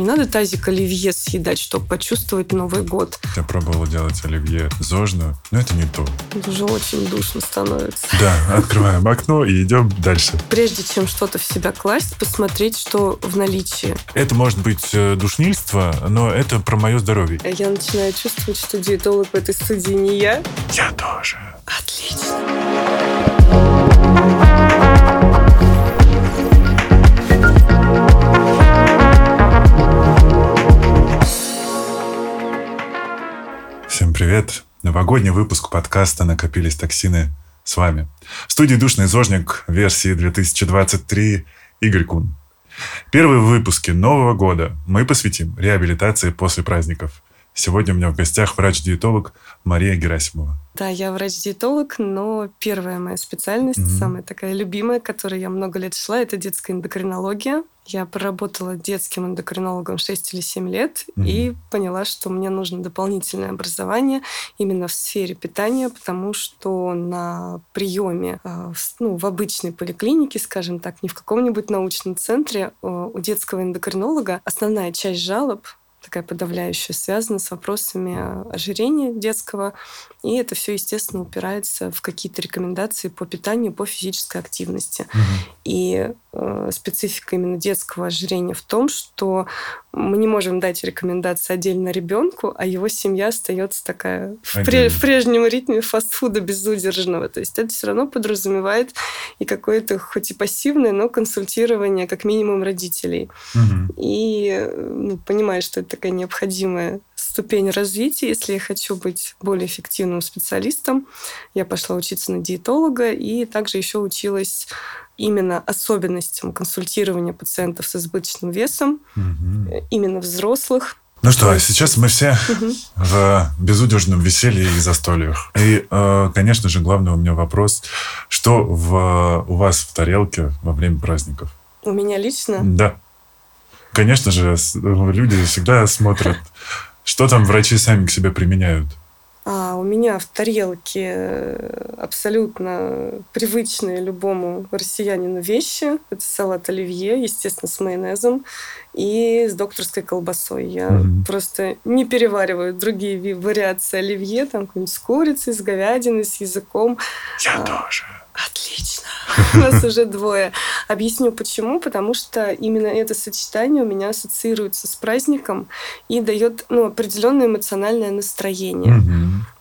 Не надо тазик оливье съедать, чтобы почувствовать Новый год. Я пробовала делать оливье зожно, но это не то. Уже очень душно становится. Да, открываем окно и идем дальше. Прежде чем что-то в себя класть, посмотреть, что в наличии. Это может быть э, душнильство, но это про мое здоровье. Я начинаю чувствовать, что диетолог в этой студии не я. Я тоже. Отлично. Привет. Новогодний выпуск подкаста «Накопились токсины» с вами. В студии «Душный зожник» версии 2023 Игорь Кун. Первые выпуски Нового года мы посвятим реабилитации после праздников. Сегодня у меня в гостях врач-диетолог Мария Герасимова. Да, я врач-диетолог, но первая моя специальность, mm-hmm. самая такая любимая, которой я много лет шла, это детская эндокринология. Я проработала детским эндокринологом 6 или 7 лет mm-hmm. и поняла, что мне нужно дополнительное образование именно в сфере питания, потому что на приеме а, ну, в обычной поликлинике, скажем так, не в каком-нибудь научном центре, у детского эндокринолога основная часть жалоб такая подавляющая, связана с вопросами ожирения детского. И это все, естественно, упирается в какие-то рекомендации по питанию, по физической активности. Угу. И э, специфика именно детского ожирения в том, что мы не можем дать рекомендации отдельно ребенку, а его семья остается такая в, пре- в прежнем ритме фастфуда безудержного. То есть это все равно подразумевает и какое-то, хоть и пассивное, но консультирование как минимум родителей. Угу. И ну, понимая, что это такая необходимая ступень развития. Если я хочу быть более эффективным специалистом, я пошла учиться на диетолога и также еще училась именно особенностям консультирования пациентов с избыточным весом, угу. именно взрослых. Ну что, сейчас мы все угу. в безудержном веселье и застольях. И, э, конечно же, главный у меня вопрос. Что в, у вас в тарелке во время праздников? У меня лично? Да. Конечно же, люди всегда смотрят, что там врачи сами к себе применяют. А у меня в тарелке э, абсолютно привычные любому россиянину вещи. Это салат оливье, естественно, с майонезом и с докторской колбасой. Я mm-hmm. просто не перевариваю другие вариации оливье, там какой-нибудь с курицей, с говядиной, с языком. Я а, тоже. Отлично. У нас уже двое. Объясню почему. Потому что именно это сочетание у меня ассоциируется с праздником и дает ну, определенное эмоциональное настроение.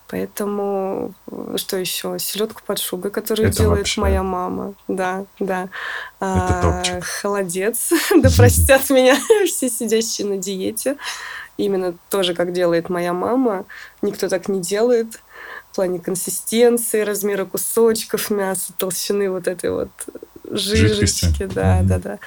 Поэтому что еще? Селедку под шубой, которую это делает вообще... моя мама. Да, да. Это топчик. Холодец. да простят меня все сидящие на диете. Именно тоже, как делает моя мама. Никто так не делает в плане консистенции, размера кусочков мяса, толщины вот этой вот жижечки. Жидкости. Да, mm-hmm. да, да.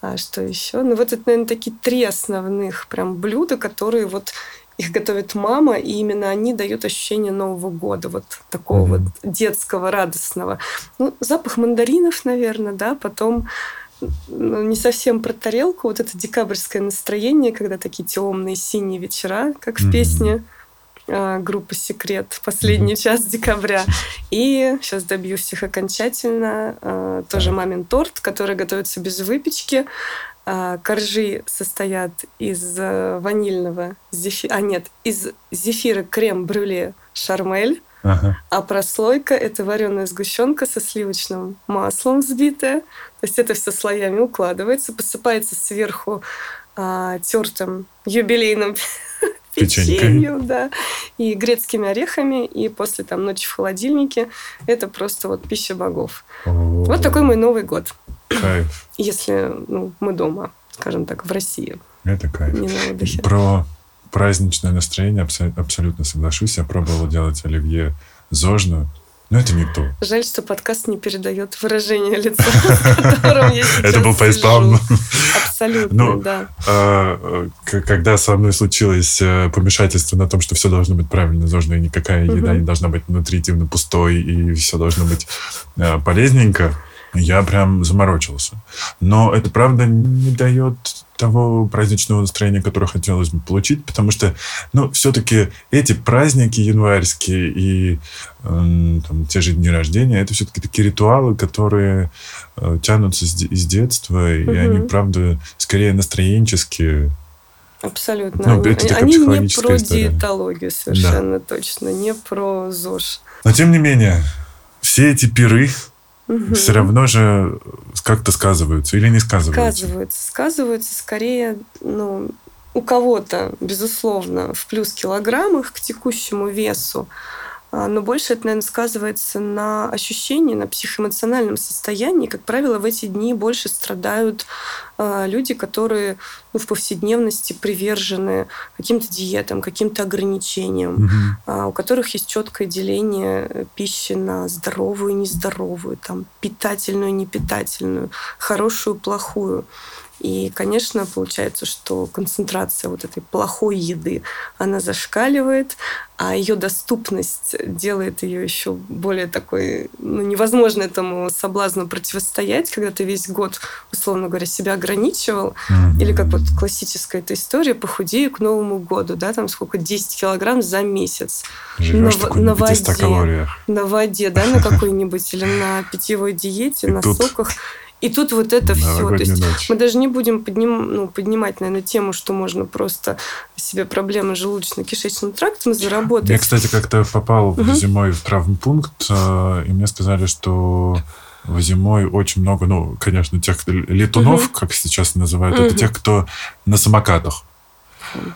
А что еще? Ну, вот это, наверное, такие три основных прям блюда, которые вот их готовит мама, и именно они дают ощущение Нового года, вот такого mm-hmm. вот детского, радостного. Ну, запах мандаринов, наверное, да, потом ну, не совсем про тарелку, вот это декабрьское настроение, когда такие темные синие вечера, как в mm-hmm. песне а, группы «Секрет» «Последний час декабря». И сейчас добьюсь их окончательно. А, тоже «Мамин торт», который готовится без выпечки. А, коржи состоят из э, ванильного зефира... А, нет, из зефира крем-брюле «Шармель». Ага. А прослойка – это вареная сгущенка со сливочным маслом взбитая. То есть это все слоями укладывается, посыпается сверху а, тертым юбилейным печенью, да, и грецкими орехами, и после там ночи в холодильнике это просто вот пища богов. О-о-о. Вот такой мой Новый год. Кайф. Если ну, мы дома, скажем так, в России. Это кайф. Не на отдыхе. Про праздничное настроение абсолютно соглашусь. Я пробовала делать оливье зожно. Но это не то. Жаль, что подкаст не передает выражение лица, с которым я Это был фейспалм. Абсолютно, ну, да. А, когда со мной случилось э, помешательство на том, что все должно быть правильно зожно, и никакая еда не должна быть нутритивно пустой, и все должно быть э, полезненько, я прям заморочился. Но это, правда, не дает того праздничного настроения, которое хотелось бы получить, потому что, ну, все-таки эти праздники январские и э, там, те же дни рождения, это все-таки такие ритуалы, которые э, тянутся с, из детства, угу. и они, правда, скорее настроенческие, Абсолютно. Ну, они это они не про история. диетологию совершенно да. точно, не про ЗОЖ. Но тем не менее, все эти пиры угу. все равно же как-то сказываются или не сказываются? Сказываются. Сказываются скорее, ну, у кого-то, безусловно, в плюс килограммах к текущему весу, но больше это, наверное, сказывается на ощущении, на психоэмоциональном состоянии. Как правило, в эти дни больше страдают а, люди, которые ну, в повседневности привержены каким-то диетам, каким-то ограничениям, угу. у которых есть четкое деление пищи на здоровую и нездоровую, там, питательную и непитательную, хорошую и плохую. И, конечно, получается, что концентрация вот этой плохой еды, она зашкаливает, а ее доступность делает ее еще более такой, ну, невозможно этому соблазну противостоять, когда ты весь год, условно говоря, себя ограничивал, mm-hmm. или как вот классическая эта история, похудею к Новому году, да, там сколько, 10 килограмм за месяц. Живешь на, на, воде, калориях. На воде, да, на какой-нибудь, или на питьевой диете, на соках. И тут вот это все. То есть ночь. мы даже не будем подним, ну, поднимать, наверное, тему, что можно просто себе проблемы желудочно-кишечным трактом заработать. Я, кстати, как-то попал угу. зимой в травмпункт, э, и мне сказали, что зимой очень много, ну, конечно, тех летунов, угу. как сейчас называют, угу. это тех, кто на самокатах.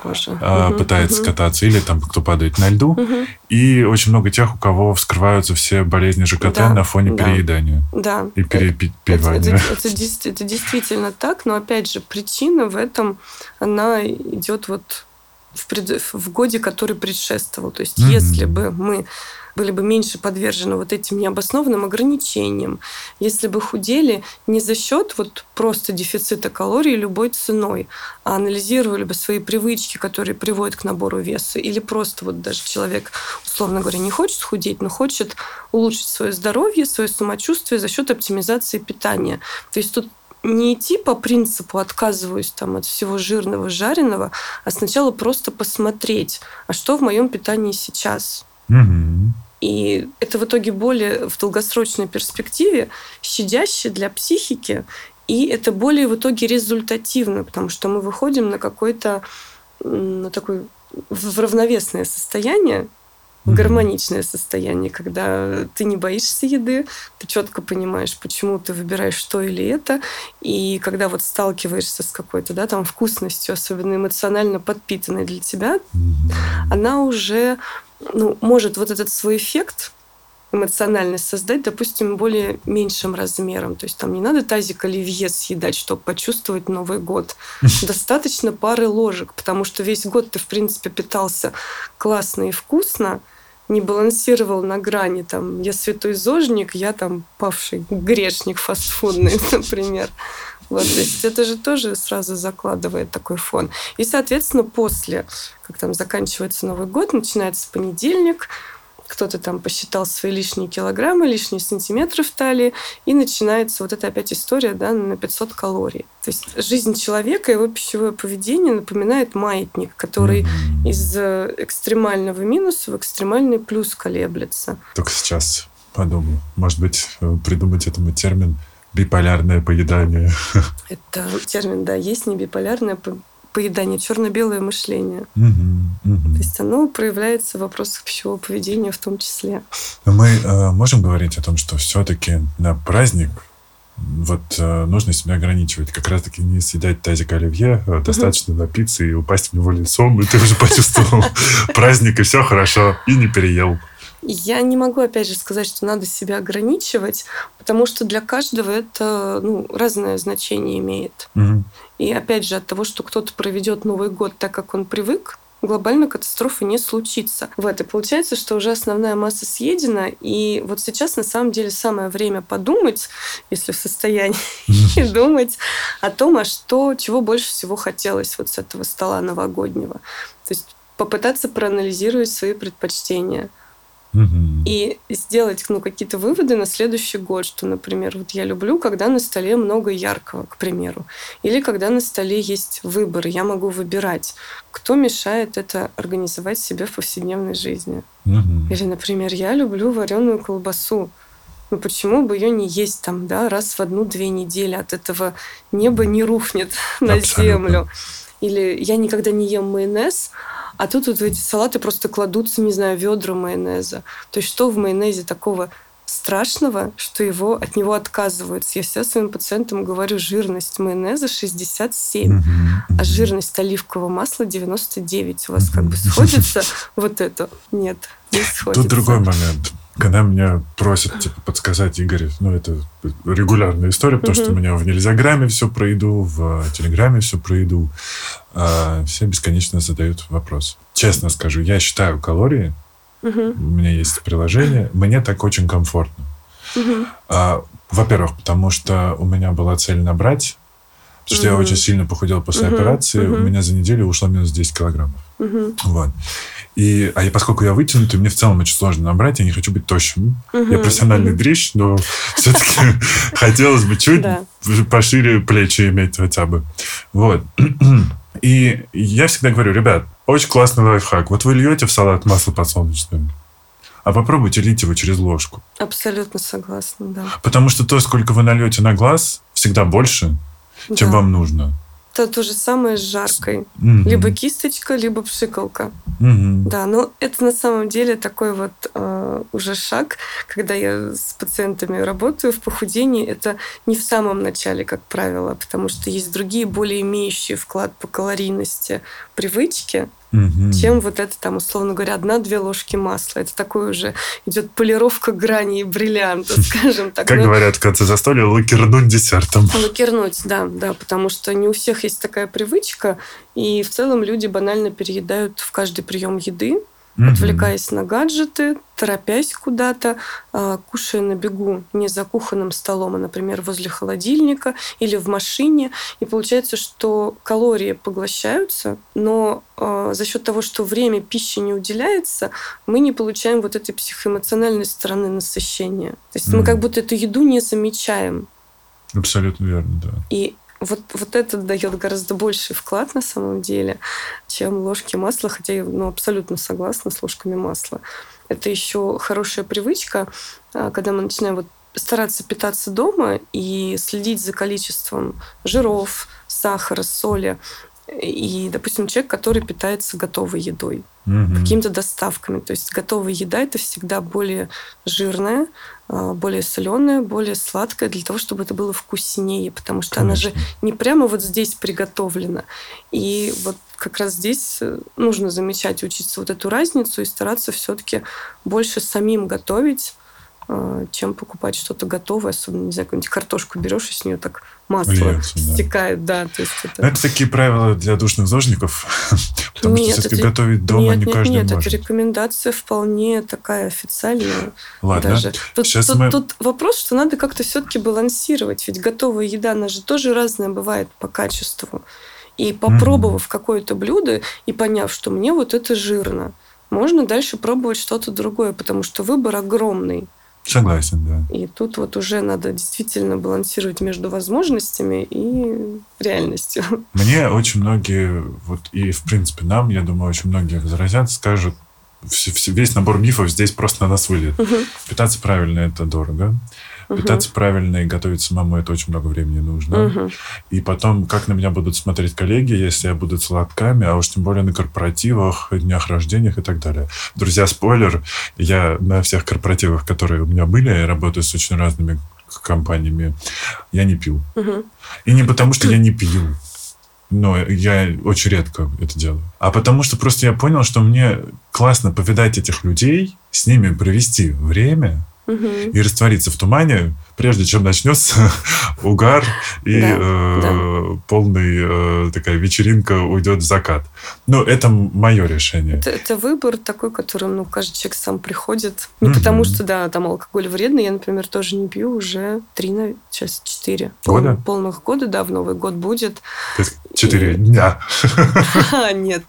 Боже. А, пытается угу. кататься, или там кто падает на льду. Угу. И очень много тех, у кого вскрываются все болезни ЖКТ да, на фоне да. переедания. Да. И перепивания. Это, это, это, это действительно так, но опять же, причина в этом, она идет вот в, пред... в годе, который предшествовал. То есть, mm если бы мы были бы меньше подвержены вот этим необоснованным ограничениям, если бы худели не за счет вот просто дефицита калорий любой ценой, а анализировали бы свои привычки, которые приводят к набору веса, или просто вот даже человек, условно говоря, не хочет худеть, но хочет улучшить свое здоровье, свое самочувствие за счет оптимизации питания. То есть тут не идти по принципу отказываюсь там от всего жирного, жареного, а сначала просто посмотреть, а что в моем питании сейчас. Угу. И это в итоге более в долгосрочной перспективе щадяще для психики, и это более в итоге результативно, потому что мы выходим на какое-то на такое в равновесное состояние, в гармоничное состояние, когда ты не боишься еды, ты четко понимаешь, почему ты выбираешь что или это, и когда вот сталкиваешься с какой-то, да, там вкусностью, особенно эмоционально подпитанной для тебя, она уже ну, может вот этот свой эффект эмоциональный создать, допустим, более меньшим размером. То есть там не надо тазик оливье съедать, чтобы почувствовать Новый год. Достаточно пары ложек, потому что весь год ты, в принципе, питался классно и вкусно, не балансировал на грани. Там, я святой зожник, я там павший грешник фастфудный, например. Вот, то есть это же тоже сразу закладывает такой фон. И, соответственно, после, как там заканчивается Новый год, начинается понедельник, кто-то там посчитал свои лишние килограммы, лишние сантиметры в талии, и начинается вот эта опять история да, на 500 калорий. То есть жизнь человека, его пищевое поведение напоминает маятник, который mm-hmm. из э, экстремального минуса в экстремальный плюс колеблется. Только сейчас подумал, может быть, э, придумать этому термин – биполярное поедание. Это термин, да, есть не биполярное поедание, черно-белое мышление. Угу, угу. То есть оно проявляется в вопросах пищевого поведения в том числе. Но мы э, можем говорить о том, что все-таки на праздник вот э, нужно себя ограничивать. Как раз-таки не съедать тазик оливье, а достаточно напиться и упасть в него лицом, и ты уже почувствовал праздник, и все хорошо, и не переел. Я не могу, опять же, сказать, что надо себя ограничивать, потому что для каждого это ну, разное значение имеет. Угу. И опять же, от того, что кто-то проведет Новый год так, как он привык, глобальной катастрофы не случится. Вот, и получается, что уже основная масса съедена, и вот сейчас на самом деле самое время подумать, если в состоянии думать о том, а что, чего больше всего хотелось вот с этого стола новогоднего. То есть попытаться проанализировать свои предпочтения – и сделать ну, какие-то выводы на следующий год, что, например, вот я люблю, когда на столе много яркого, к примеру, или когда на столе есть выбор, я могу выбирать, кто мешает это организовать себе в повседневной жизни. Угу. Или, например, я люблю вареную колбасу. ну почему бы ее не есть там, да, раз в одну-две недели от этого небо не рухнет на Абсолютно. землю. Или я никогда не ем майонез, а тут вот в эти салаты просто кладутся, не знаю, ведра майонеза. То есть что в майонезе такого страшного, что его, от него отказываются. Я всегда своим пациентам говорю, жирность майонеза 67, Мгм, а жирность оливкового масла 99. У вас как бы сходится вот это? Нет, не сходится. Тут другой момент. Когда меня просят типа, подсказать Игорь, ну, это регулярная история, потому что у меня в Нельзяграме все про еду, в Телеграме все про еду. А, все бесконечно задают вопрос. Честно скажу, я считаю калории, у меня есть приложение, мне так очень комфортно. А, во-первых, потому что у меня была цель набрать, потому что я очень сильно похудел после операции, у меня за неделю ушло минус 10 килограммов. Вот. И, а я, поскольку я вытянутый, мне в целом очень сложно набрать, я не хочу быть тощим. Я мгм, профессиональный мгм. дрищ, но все-таки хотелось бы чуть пошире плечи иметь хотя бы. Вот. И я всегда говорю, ребят, очень классный лайфхак. Вот вы льете в салат масло подсолнечное, а попробуйте лить его через ложку. Абсолютно согласна, да. Потому что то, сколько вы нальете на глаз, всегда больше, чем Да. вам нужно. Это то же самое с жаркой. Мгм. Либо кисточка, либо пшикалка. Мгм. Да, но это на самом деле такой вот э, уже шаг, когда я с пациентами работаю в похудении, это не в самом начале, как правило, потому что есть другие, более имеющие вклад по калорийности привычки, Мгм. чем вот это там, условно говоря, одна-две ложки масла. Это такой уже идет полировка граней бриллианта, скажем так. Как Ну, говорят в конце застолья, лакернуть десертом. Лакернуть, да, да, потому что не у всех есть такая привычка, и в целом люди банально переедают в каждый прием еды, Мгм. отвлекаясь на гаджеты, торопясь куда-то, а, кушая на бегу не за кухонным столом, а, например, возле холодильника или в машине. И получается, что калории поглощаются, но а, за счет того, что время пищи не уделяется, мы не получаем вот этой психоэмоциональной стороны насыщения. То есть мы Мгм. как будто эту еду не замечаем. Абсолютно верно, да. И вот, вот это дает гораздо больший вклад на самом деле, чем ложки масла, хотя я ну, абсолютно согласна с ложками масла. Это еще хорошая привычка, а, когда мы начинаем вот стараться питаться дома и следить за количеством жиров, сахара, соли. И, допустим, человек, который питается готовой едой Мгм. какими-то доставками. То есть готовая еда это всегда более жирная, а, более соленая, более сладкая, для того, чтобы это было вкуснее, потому что она же Конечно. не прямо вот здесь приготовлена. И вот как раз здесь э, нужно замечать учиться вот эту разницу и стараться все-таки больше самим готовить, чем покупать что-то готовое, особенно, не знаю, какую-нибудь картошку берешь, и с нее так масло Льется, да. стекает, да, то есть это... это такие правила для душных зожников, потому что Нет, все-таки это- готовить дома нет, не нет, каждый нет, это может. рекомендация вполне такая официальная. Ладно, даже. Тут, Сейчас тут- мы- тут вопрос, что надо как-то все-таки балансировать. Ведь готовая еда, она же тоже разная бывает по качеству. И попробовав какое-то блюдо и поняв, что мне вот это жирно, можно дальше пробовать что-то другое, потому что выбор огромный. Согласен, да. И тут вот уже надо действительно балансировать между возможностями и реальностью. Мне очень многие, вот и в принципе нам, я думаю, очень многие возразят, скажут, весь набор мифов здесь просто на нас вылет. Мгм. Питаться правильно это дорого. Мгм. Питаться правильно и готовить самому это очень много времени нужно. Мгм. И потом, как на меня будут смотреть коллеги, если я буду сладками, а уж тем более на корпоративах, днях рождениях и так далее. Друзья, спойлер, я на всех корпоративах, которые у меня были, я работаю с очень разными компаниями, я не пил. Мгм. И не потому, что я не пью, но я очень редко это делаю. А потому что просто я понял, что мне классно повидать этих людей, с ними провести время И раствориться в тумане, прежде чем начнется угар и Да, э, полный э, такая вечеринка уйдет в закат. Ну, это мое решение. Это, это выбор такой, который, ну, каждый человек сам приходит. Не Мгм. потому что, да, там алкоголь вредный. Я, например, тоже не пью уже три, сейчас четыре. Года? Пол- полных года, да, в Новый год будет. То есть Четыре дня. Ха, Нет.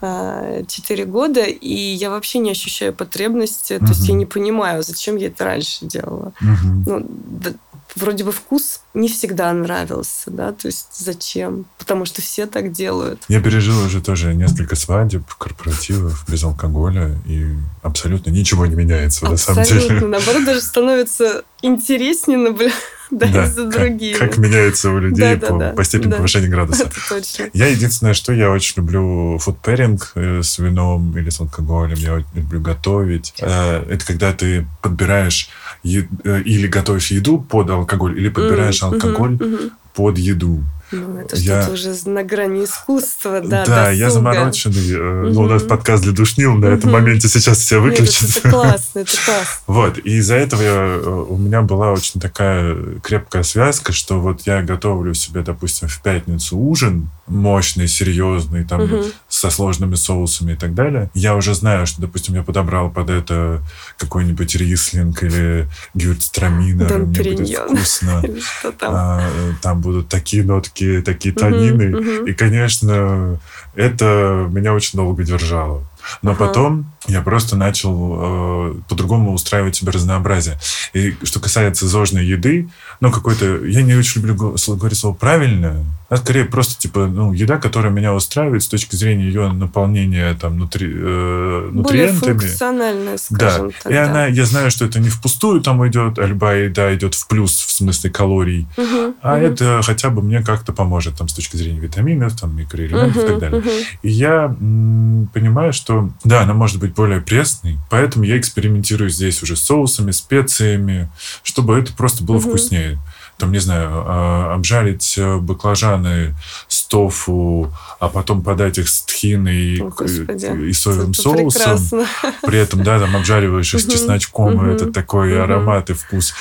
А, Четыре года, и я вообще не ощущаю потребности. То есть я не понимаю, зачем я это раньше делала. Ну, да, вроде бы вкус не всегда нравился, да, то есть зачем? Потому что все так делают. Я пережил уже тоже несколько свадеб, корпоративов без алкоголя, и абсолютно ничего не меняется абсолютно. на самом деле. Наоборот, даже становится интереснее наблюдать да, да, за другими. Как, как меняется у людей да, по, да, по степени да. повышения градуса. Это точно. Я единственное, что я очень люблю фудпэринг с вином или с алкоголем. Я очень люблю готовить. Э, это когда ты подбираешь е- э, или готовишь еду под алкоголь, или подбираешь mm, алкоголь mm-hmm, под еду. Ну, это я... что-то уже на грани искусства, да, Да, досуга. я замороченный. Угу. Ну, у нас подкаст для душнил, на этом моменте сейчас все выключат. Нет, это классно, это классно. Вот, и из-за этого я, э, у меня была очень такая крепкая связка, что вот я готовлю себе, допустим, в пятницу ужин мощный, серьезный, там, угу. со сложными соусами и так далее. Я уже знаю, что, допустим, я подобрал под это какой-нибудь рислинг или гюртстраминер, мне будет вкусно. А, там будут такие нотки такие, такие танины. Угу, угу. И, конечно, это меня очень долго держало. Но ага. потом я просто начал э, по-другому устраивать себе разнообразие. И что касается зожной еды, ну, какой-то... Я не очень люблю говорить слово «правильное», а скорее просто, типа, ну, еда, которая меня устраивает с точки зрения ее наполнения там нутри, э, нутриентами. Более функциональная, скажем да. так. И да. она, я знаю, что это не впустую там идет, а любая еда идет в плюс в смысле калорий. Угу, а угу. это хотя бы мне как-то поможет там с точки зрения витаминов, там, микроэлементов угу, и так далее. Угу. И я м, понимаю, что, да, она может быть более пресный, поэтому я экспериментирую здесь уже с соусами, специями, чтобы это просто было угу. вкуснее. Там, не знаю, а, обжарить э, баклажаны с тофу, а потом подать их с тхиной и, и соевым это соусом. Прекрасно. При этом, да, там обжариваешь их с чесночком, и это такой аромат и вкус.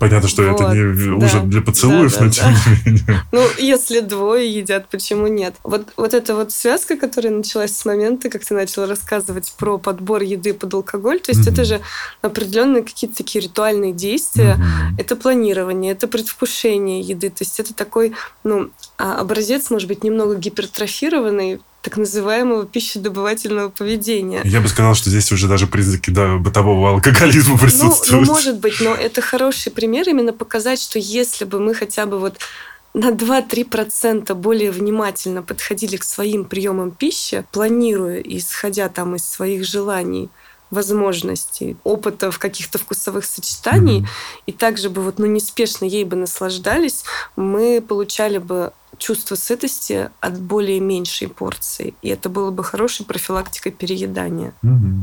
Понятно, что вот, это не да, ужин для поцелуев, да, да, но тем не менее. Ну, если двое едят, почему нет? Вот, вот эта вот связка, которая началась с момента, как ты начал рассказывать про подбор еды под алкоголь, то есть mm-hmm. это же определенные какие-то такие ритуальные действия, mm-hmm. это планирование, это предвкушение еды, то есть это такой, ну, а, образец, может быть, немного гипертрофированный, так называемого пищедобывательного поведения. Я бы сказал, что здесь уже даже признаки да, бытового алкоголизма присутствуют. Ну, ну, может быть, но это хороший пример именно показать, что если бы мы хотя бы вот на 2-3% более внимательно подходили к своим приемам пищи, планируя исходя там из своих желаний, возможностей, опытов, каких-то вкусовых сочетаний, mm-hmm. и также бы вот, ну, неспешно ей бы наслаждались, мы получали бы чувство сытости от более меньшей порции. И это было бы хорошей профилактикой переедания. Mm-hmm.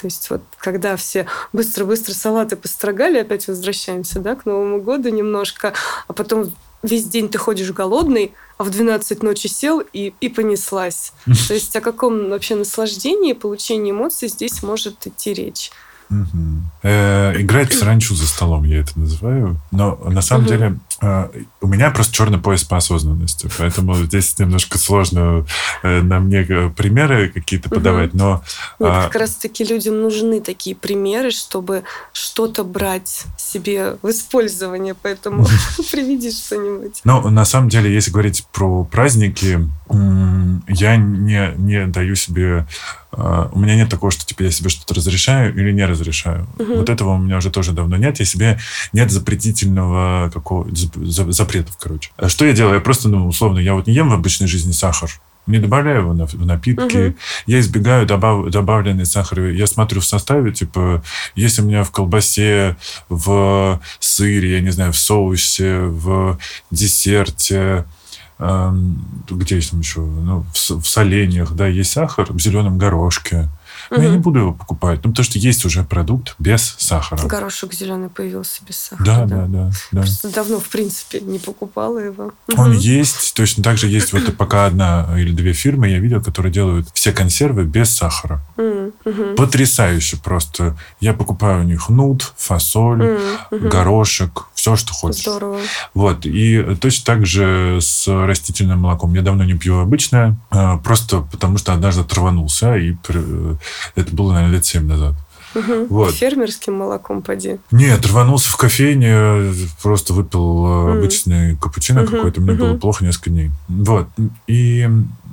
То есть вот когда все быстро-быстро салаты построгали, опять возвращаемся да, к Новому году немножко, а потом весь день ты ходишь голодный, а в 12 ночи сел и, и понеслась. То есть о каком вообще наслаждении, получении эмоций здесь может идти речь. Угу. Э, играть в саранчу за столом, я это называю. Но на самом угу. деле у меня просто черный пояс по осознанности, поэтому здесь немножко сложно э, на мне э, примеры какие-то подавать, угу. но... Вот а... как раз-таки людям нужны такие примеры, чтобы что-то брать себе в использование, поэтому приведи что-нибудь. Ну, на самом деле, если говорить про праздники, я не, не даю себе а, у меня нет такого, что типа я себе что-то разрешаю или не разрешаю. Угу. Вот этого у меня уже тоже давно нет. Я себе нет запретительного какого запретов, короче. А что я делаю? Я просто, ну, условно, я вот не ем в обычной жизни сахар. Не добавляю его в напитки. Угу. Я избегаю добав, добавленный сахар. Я смотрю в составе, типа, если у меня в колбасе, в сыре, я не знаю, в соусе, в десерте, где есть там еще, ну, в, в соленьях, да, есть сахар, в зеленом горошке. Но угу. я не буду его покупать, ну, потому что есть уже продукт без сахара. Горошек зеленый появился без сахара. Да, да, да. да, Просто давно, в принципе, не покупала его. Он угу. есть, точно так же есть вот пока одна или две фирмы, я видел, которые делают все консервы без сахара. Угу. Потрясающе просто. Я покупаю у них нут, фасоль, угу. горошек, все, что хочешь. Здорово. Вот. И точно так же с растительным молоком. Я давно не пью обычное, а, просто потому что однажды оторванулся, и это было, наверное, лет 7 назад. Угу. Вот. Фермерским молоком поди. Нет, рванулся в кофейне, просто выпил mm. обычный капучино угу. какой-то, мне угу. было плохо несколько дней. Вот. И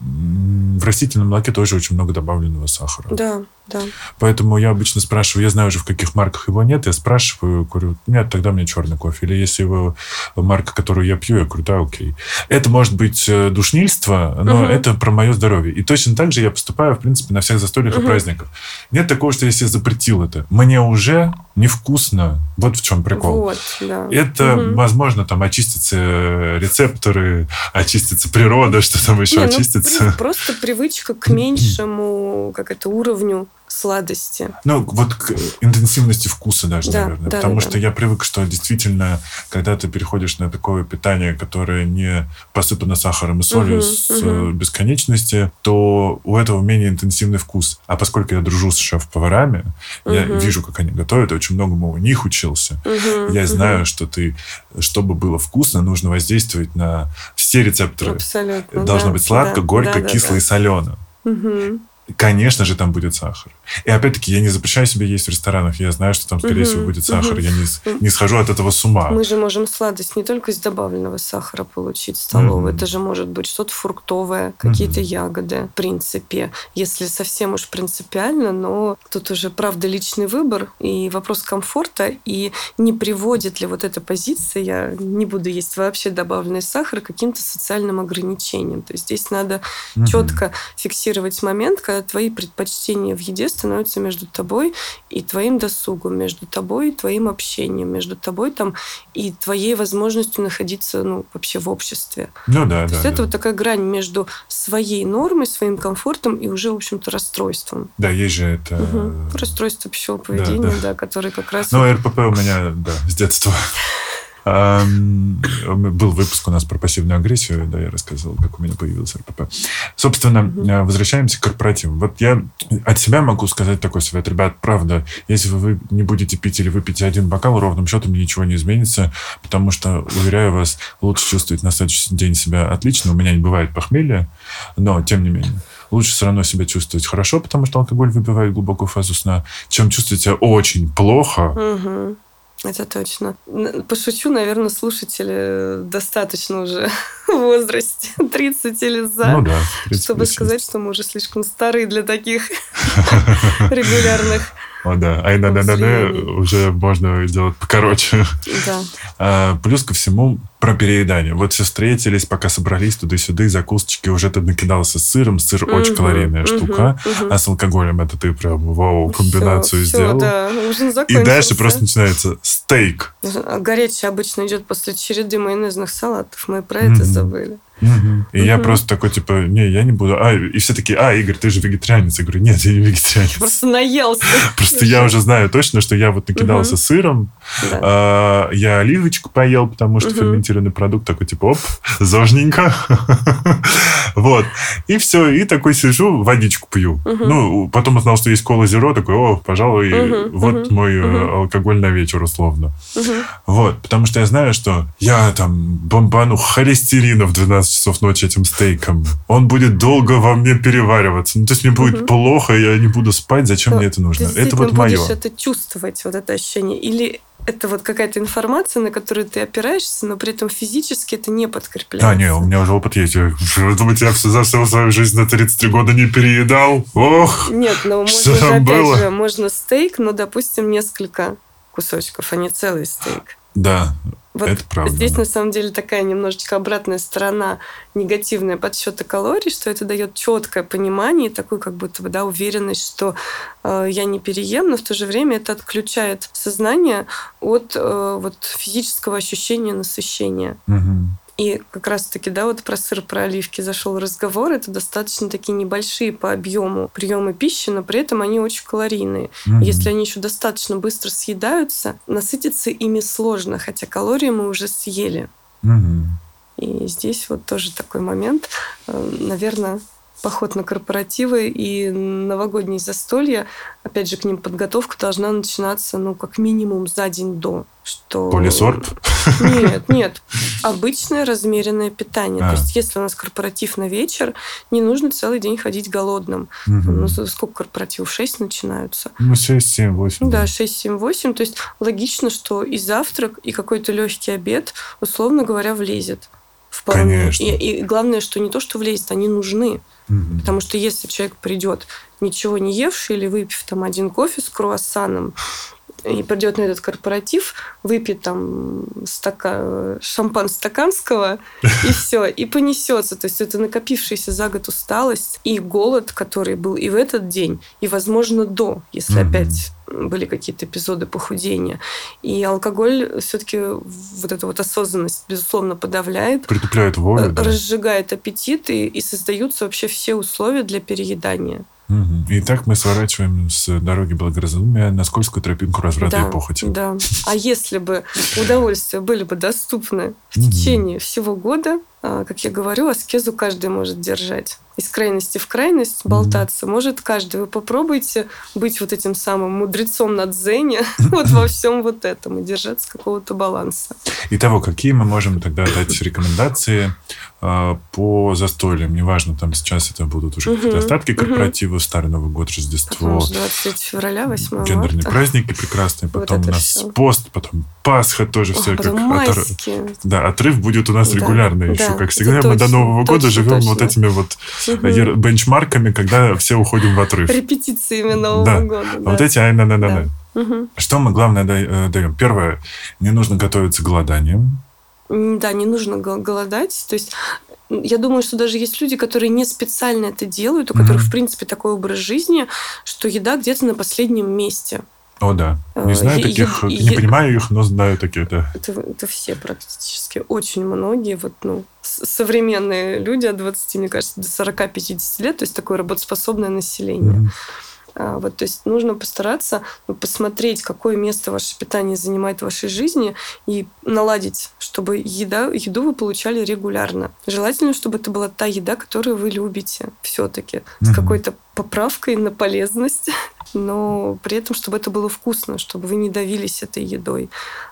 в растительном молоке тоже очень много добавленного сахара. Да, да. Поэтому я обычно спрашиваю, я знаю уже, в каких марках его нет, я спрашиваю, говорю, нет, тогда мне черный кофе. Или если его марка, которую я пью, я говорю, да, окей. Это может быть э, душнильство, но угу. это про мое здоровье. И точно так же я поступаю, в принципе, на всех застольях угу. и праздниках. Нет такого, что если я запретил это, мне уже невкусно. Вот в чем прикол. Вот, да. Это, угу. возможно, там очистятся рецепторы, очистится природа, что там еще Не, ну, очистится. Ну, просто привычка к меньшему, как это, уровню сладости. Ну, вот к интенсивности вкуса даже, да, наверное. Да, потому да, что да. я привык, что действительно, когда ты переходишь на такое питание, которое не посыпано сахаром и солью угу, с угу. бесконечности, то у этого менее интенсивный вкус. А поскольку я дружу с шеф-поварами, угу. я вижу, как они готовят, и очень многому у них учился. Угу, я знаю, угу. что ты, чтобы было вкусно, нужно воздействовать на все рецепторы. Абсолютно. Должно да, быть сладко, да, горько, да, кисло да. и солено. Угу конечно же, там будет сахар. И опять-таки, я не запрещаю себе есть в ресторанах. Я знаю, что там, скорее угу, всего, будет сахар. Угу. Я не, не схожу от этого с ума. Мы же можем сладость не только из добавленного сахара получить столовой. Угу. Это же может быть что-то фруктовое, какие-то угу. ягоды. В принципе, если совсем уж принципиально, но тут уже, правда, личный выбор и вопрос комфорта. И не приводит ли вот эта позиция, я не буду есть вообще добавленный сахар, каким-то социальным ограничением. То есть здесь надо угу. четко фиксировать момент, когда твои предпочтения в еде становятся между тобой и твоим досугом, между тобой и твоим общением, между тобой там и твоей возможностью находиться ну, вообще в обществе. Ну да, То да. есть да. это вот такая грань между своей нормой, своим комфортом и уже, в общем-то, расстройством. Да, есть же это... Угу. Расстройство пищевого поведения, да, да. да, который как раз... Ну, РПП у меня, да, с детства. Был выпуск у нас про пассивную агрессию, да, я рассказывал, как у меня появился РПП. Собственно, mm возвращаемся к корпоративам. Вот я от себя могу сказать такой совет. Ребят, правда, если вы не будете пить или выпьете один бокал, ровным счетом ничего не изменится, потому что, уверяю вас, лучше чувствовать на следующий день себя отлично. У меня не бывает похмелья, но, тем не менее, лучше все равно себя чувствовать хорошо, потому что алкоголь выбивает глубокую фазу сна, чем чувствовать себя очень плохо, угу. Это точно. Пошучу, наверное, слушатели достаточно уже в возрасте 30 или за, ну да, 30 чтобы сказать, что мы уже слишком старые для таких регулярных о, да. А иногда уже можно сделать покороче. Да. А, плюс ко всему про переедание. Вот все встретились, пока собрались туда-сюда, закусочки уже ты накидался с сыром. Сыр угу, очень калорийная угу, штука. Угу. А с алкоголем это ты прям вау, комбинацию все, сделал. Все, да, И дальше просто начинается стейк. Горячий обычно идет после череды майонезных салатов. Мы про это забыли. Угу. И угу. я просто такой, типа, не, я не буду. А, и все такие, а, Игорь, ты же вегетарианец. Я говорю, нет, я не вегетарианец. Просто наелся. Просто я уже знаю точно, что я вот накидался сыром, а, я оливочку поел, потому что ферментированный продукт такой, типа, оп, зожненько. Вот. И все, и такой сижу, водичку пью. Ну, потом узнал, что есть кола зеро, такой, о, пожалуй, вот мой э, алкоголь на вечер, условно. Вот. Потому что я знаю, что я там бомбану холестерина в 12 часов ночи этим стейком. Он будет долго во мне перевариваться. Ну, то есть мне будет плохо, я не буду спать, зачем Но мне это нужно? Это вот мое. Ты это чувствовать, вот это ощущение. Или это вот какая-то информация, на которую ты опираешься, но при этом физически это не подкрепляется. Да, не, у меня уже опыт есть. Я, думаете, я за всю свою жизнь на 33 года не переедал? Ох! Нет, но можно же, опять было? же, можно стейк, но, допустим, несколько кусочков, а не целый стейк. Да, вот это правда. Здесь на самом деле такая немножечко обратная сторона негативная подсчета калорий, что это дает четкое понимание, такую как будто бы да, уверенность, что э, я не переем, но в то же время это отключает сознание от э, вот, физического ощущения насыщения. Угу. И как раз-таки, да, вот про сыр, про оливки зашел разговор. Это достаточно такие небольшие по объему приемы пищи, но при этом они очень калорийные. Mm-hmm. Если они еще достаточно быстро съедаются, насытиться ими сложно, хотя калории мы уже съели. Mm-hmm. И здесь вот тоже такой момент. Э, Наверное, поход на корпоративы и новогодние застолья, опять же, к ним подготовка должна начинаться, ну, как минимум за день до. Что... Полисорб? Нет, нет. Обычное размеренное питание. А. То есть, если у нас корпоратив на вечер, не нужно целый день ходить голодным. Угу. Ну, сколько корпоративов? Шесть начинаются. Ну, шесть, семь, восемь. Да, шесть, семь, восемь. То есть, логично, что и завтрак, и какой-то легкий обед, условно говоря, влезет Вполне. Конечно. И, и главное, что не то, что влезет, они нужны. Мгм. Потому что если человек придет, ничего не евший или выпив там один кофе с круассаном, и придет на этот корпоратив, выпьет там стака... шампан стаканского, и все, и понесется. То есть это накопившаяся за год усталость и голод, который был и в этот день, и, возможно, до, если Мгм. опять были какие-то эпизоды похудения. И алкоголь все-таки вот эту вот осознанность, безусловно, подавляет, Притупляет волю, да. разжигает аппетит, и, и создаются вообще все условия для переедания. Мгм. Итак, мы сворачиваем с дороги благоразумия на скользкую тропинку разврата да, и похоти. да. А если бы удовольствия были бы доступны в течение всего года, как я говорю, аскезу каждый может держать. Из крайности в крайность болтаться может каждый. Вы попробуйте быть вот этим самым мудрецом на дзене вот во всем вот этом и держаться какого-то баланса. Итого, какие мы можем тогда дать рекомендации э, по застольям? Неважно, там сейчас это будут уже какие-то остатки мгм. корпоративы, Старый Новый год, Рождество, Потому что 23 февраля, 8 гендерные марта. праздники прекрасные, Вот потом у нас пост, потом Пасха тоже все как отор- майские. Да, отрыв будет у нас Да, регулярно да, еще. Как всегда, мы до точно, Нового года точно, живем вот точно. этими вот ер- бенчмарками, когда все уходим в отрыв. Репетициями Нового Да. года. А да. Вот эти ай на на на Да. Мгм. Что мы главное да- э, даем? Первое, не нужно готовиться к голоданием. М, Да, не нужно гол- голодать. То есть я думаю, что даже есть люди, которые не специально это делают, у которых, Мгм. в принципе, такой образ жизни, что еда где-то на последнем месте. О, да. Не Э, знаю таких, е- не е- понимаю их, но знаю такие, да. Это, это все практически, очень многие, вот, ну, современные люди от 20, мне кажется, до 40-50 лет, то есть такое работоспособное население. Мгм. А, Вот, то есть нужно постараться посмотреть, какое место ваше питание занимает в вашей жизни и наладить, чтобы еда, еду вы получали регулярно. Желательно, чтобы это была та еда, которую вы любите все-таки, с Мгм. какой-то поправкой на полезность, но при этом, чтобы это было вкусно, чтобы вы не давились этой едой.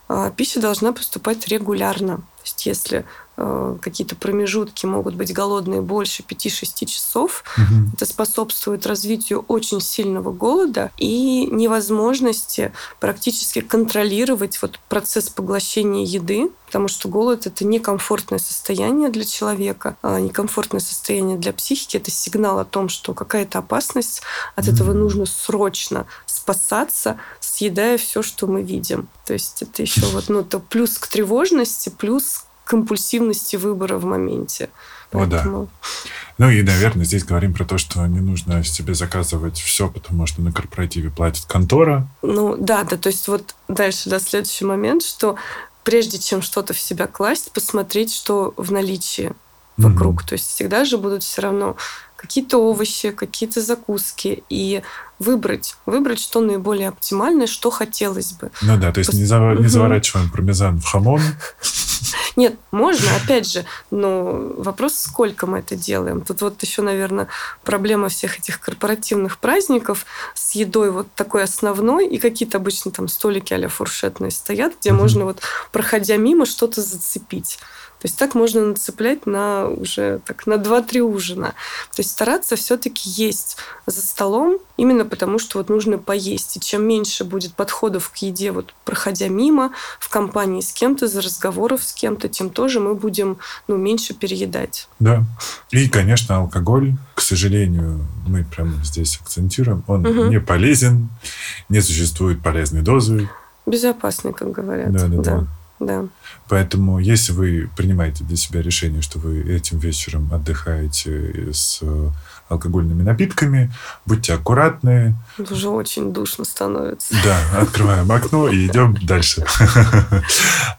А Пища должна поступать регулярно. То есть если какие-то промежутки могут быть голодные больше 5-6 часов, Мгм. это способствует развитию очень сильного голода и невозможности практически контролировать вот процесс поглощения еды, потому что голод это некомфортное состояние для человека, а некомфортное состояние для психики это сигнал о том, что какая-то опасность, от этого Мгм. нужно срочно спасаться, съедая все, что мы видим. То есть это еще вот ну, то плюс к тревожности, плюс к импульсивности выбора в моменте. О, да. Поэтому Ну и, наверное, здесь говорим про то, что не нужно себе заказывать все, потому что на корпоративе платит контора. Ну да, да, то есть вот дальше, да, следующий момент, что прежде чем что-то в себя класть, посмотреть, что в наличии вокруг. Мгм. То есть всегда же будут все равно какие-то овощи, какие-то закуски и выбрать, выбрать, что наиболее оптимальное, что хотелось бы. Ну да, то есть Пос- не, зава- не заворачиваем пармезан в хамон. Нет, можно, опять же, но вопрос, сколько мы это делаем. Тут вот еще, наверное, проблема всех этих корпоративных праздников с едой вот такой основной, и какие-то обычно там столики а фуршетные стоят, где Мгм. можно вот, проходя мимо, что-то зацепить. То есть так можно нацеплять на уже так на 2-3 ужина. То есть стараться все-таки есть за столом, именно потому что вот нужно поесть. И чем меньше будет подходов к еде, вот проходя мимо, в компании с кем-то, за разговоров с кем-то, тем тоже мы будем ну, меньше переедать. Да. И, конечно, алкоголь, к сожалению, мы прямо здесь акцентируем, он Мгм. не полезен, не существует полезной дозы. Безопасный, как говорят. Да, да, да. да. Поэтому, если вы принимаете для себя решение, что вы этим вечером отдыхаете с э, алкогольными напитками, будьте аккуратны. Уже очень душно становится. Да, открываем окно и идем дальше.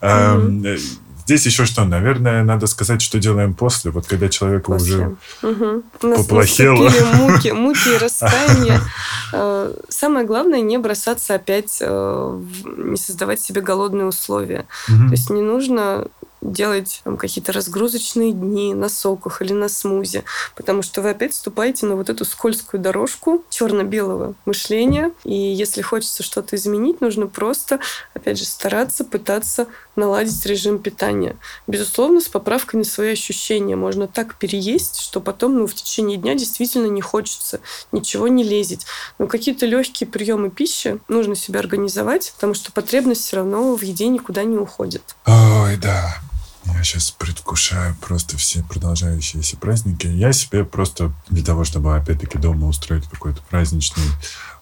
Здесь еще что, наверное, надо сказать, что делаем после, вот когда человеку уже После. Мгм. У нас поплохело. муки, муки и раскаяния. Э, Самое главное не бросаться опять, э, не создавать себе голодные условия. Мгм. То есть не нужно делать там, какие-то разгрузочные дни на соках или на смузи, потому что вы опять вступаете на вот эту скользкую дорожку черно-белого мышления, и если хочется что-то изменить, нужно просто, опять же, стараться, пытаться наладить режим питания. Безусловно, с поправкой на свои ощущения. Можно так переесть, что потом ну, в течение дня действительно не хочется, ничего не лезет. Но какие-то легкие приемы пищи нужно себе организовать, потому что потребность все равно в еде никуда не уходит. Ой, да. Я сейчас предвкушаю просто все продолжающиеся праздники. Я себе просто для того, чтобы опять-таки дома устроить какой-то праздничный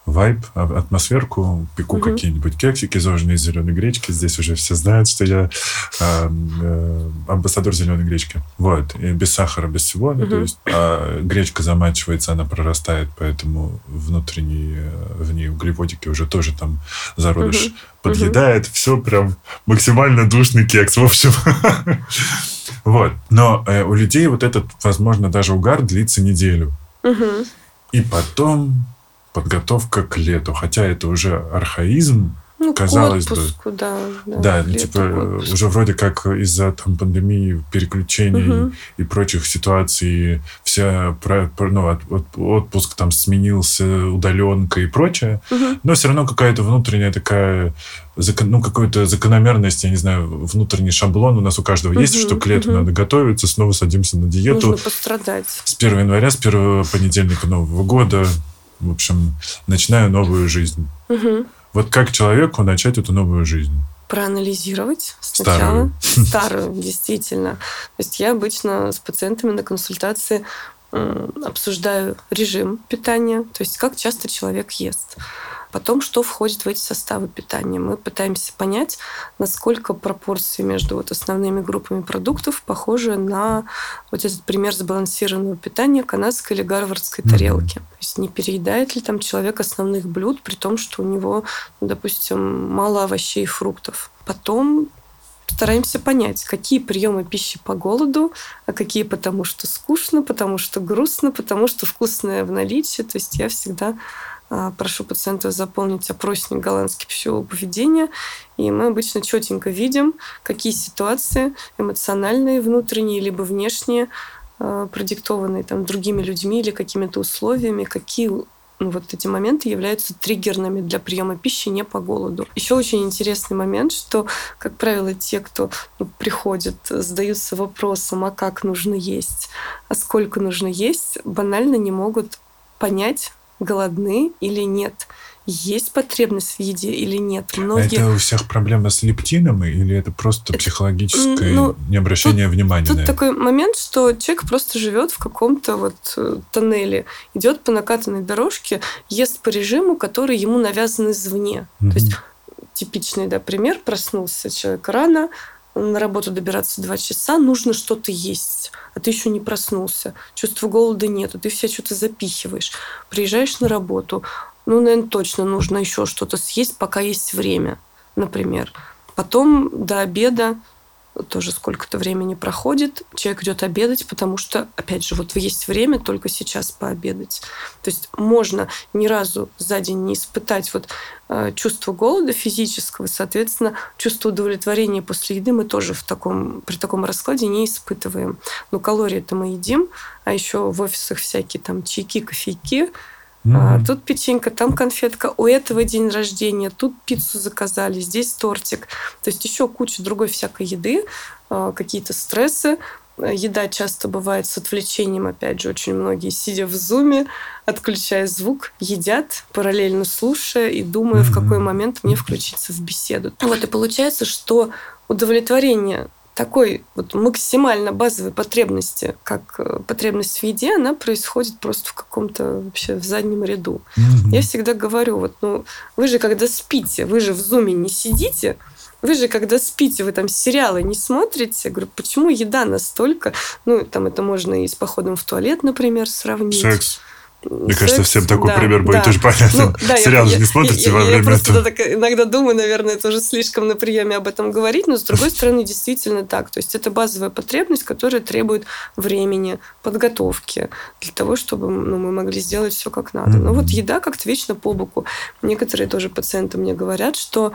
вайб, а, атмосферку, пеку угу. какие-нибудь кексики, зожженные из зеленой гречки. Здесь уже все знают, что я э, э, амбассадор зеленой гречки. Вот. И без сахара, без всего. Угу. То есть а гречка замачивается, она прорастает, поэтому внутренние в ней углеводики уже тоже там зародыш угу. подъедает. Угу. Все прям максимально душный кекс. В общем, вот. Но э, у людей вот этот, возможно, даже угар длится неделю. Угу. И потом подготовка к лету. Хотя это уже архаизм, ну, казалось отпуску, бы. Да, да, да ну, типа уже вроде как из-за там пандемии, переключений угу. и прочих ситуаций вся ну, от, от, отпуск там сменился, удаленка и прочее. Угу. Но все равно какая-то внутренняя такая ну, какую-то закономерность, я не знаю, внутренний шаблон у нас у каждого угу, есть, что к лету угу. надо готовиться, снова садимся на диету. Нужно пострадать. С 1 января, с первого понедельника Нового года в общем, начинаю новую жизнь. Угу. Вот как человеку начать эту новую жизнь? проанализировать сначала старую, старую действительно. То есть я обычно с пациентами на консультации обсуждаю режим питания, то есть как часто человек ест. Потом, что входит в эти составы питания. Мы пытаемся понять, насколько пропорции между вот основными группами продуктов похожи на вот этот пример сбалансированного питания канадской или гарвардской тарелки. Mm-hmm. То есть не переедает ли там человек основных блюд, при том, что у него, ну, допустим, мало овощей и фруктов. Потом стараемся понять, какие приемы пищи по голоду, а какие потому что скучно, потому что грустно, потому что вкусное в наличии. То есть я всегда прошу пациента заполнить опросник голландский пищевого поведения, и мы обычно четенько видим, какие ситуации эмоциональные, внутренние, либо внешние, а, продиктованные там другими людьми или какими-то условиями, какие ну, вот эти моменты являются триггерными для приема пищи не по голоду. Еще очень интересный момент, что, как правило, те, кто ну, приходят, задаются вопросом, а как нужно есть, а сколько нужно есть, банально не могут понять, голодны или нет, есть потребность в еде или нет. Многие... Это у всех проблема с лептином или это просто это, психологическое ну, необращение тут, внимания? Тут такой момент, что человек просто живет в каком-то вот э, тоннеле, идет по накатанной дорожке, ест по режиму, который ему навязан извне. Mm-hmm. То есть типичный да, пример, проснулся человек рано, на работу добираться два часа, нужно что-то есть, а ты еще не проснулся, чувства голода нету, ты все что-то запихиваешь. Приезжаешь на работу, ну, наверное, точно нужно еще что-то съесть, пока есть время, например. Потом до обеда тоже сколько-то времени проходит, человек идет обедать, потому что, опять же, вот есть время только сейчас пообедать. То есть можно ни разу за день не испытать вот э, чувство голода физического, соответственно, чувство удовлетворения после еды мы тоже в таком, при таком раскладе не испытываем. Но калории это мы едим, а еще в офисах всякие там чайки, кофейки, Mm-hmm. А, тут печенька, там конфетка, у этого день рождения, тут пиццу заказали, здесь тортик. То есть еще куча другой всякой еды, а, какие-то стрессы. Еда часто бывает с отвлечением, опять же, очень многие, сидя в зуме, отключая звук, едят, параллельно слушая и думая, mm-hmm. в какой момент мне включиться в беседу. Вот и получается, что удовлетворение такой вот максимально базовой потребности, как э, потребность в еде, она происходит просто в каком-то вообще в заднем ряду. Mm-hmm. Я всегда говорю, вот, ну, вы же когда спите, вы же в зуме не сидите, вы же, когда спите, вы там сериалы не смотрите. Я говорю, почему еда настолько... Ну, там это можно и с походом в туалет, например, сравнить. Секс. Мне кажется, всем такой да, пример будет да. тоже понятен. Ну, да, Сериал же не смотрите я, во время Я просто так иногда думаю, наверное, это уже слишком на приеме об этом говорить, но с другой стороны, действительно так. То есть это базовая потребность, которая требует времени, подготовки для того, чтобы ну, мы могли сделать все как надо. Но вот еда как-то вечно по боку. Некоторые тоже пациенты мне говорят, что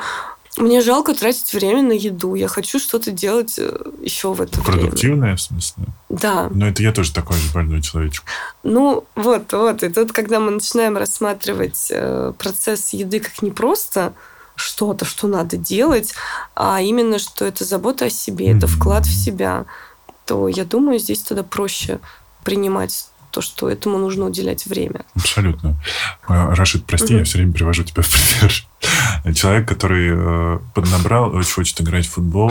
мне жалко тратить время на еду. Я хочу что-то делать э, еще в это Продуктивное, время. в смысле? Да. Но это я тоже такой же больной человечек. Ну, вот, вот. И тут, когда мы начинаем рассматривать э, процесс еды как не просто что-то, что надо делать, а именно, что это забота о себе, mm-hmm. это вклад в себя, то я думаю, здесь тогда проще принимать то, что этому нужно уделять время. Абсолютно. Рашид, прости, mm-hmm. я все время привожу тебя в пример. человек, который э, поднабрал, очень хочет играть в футбол,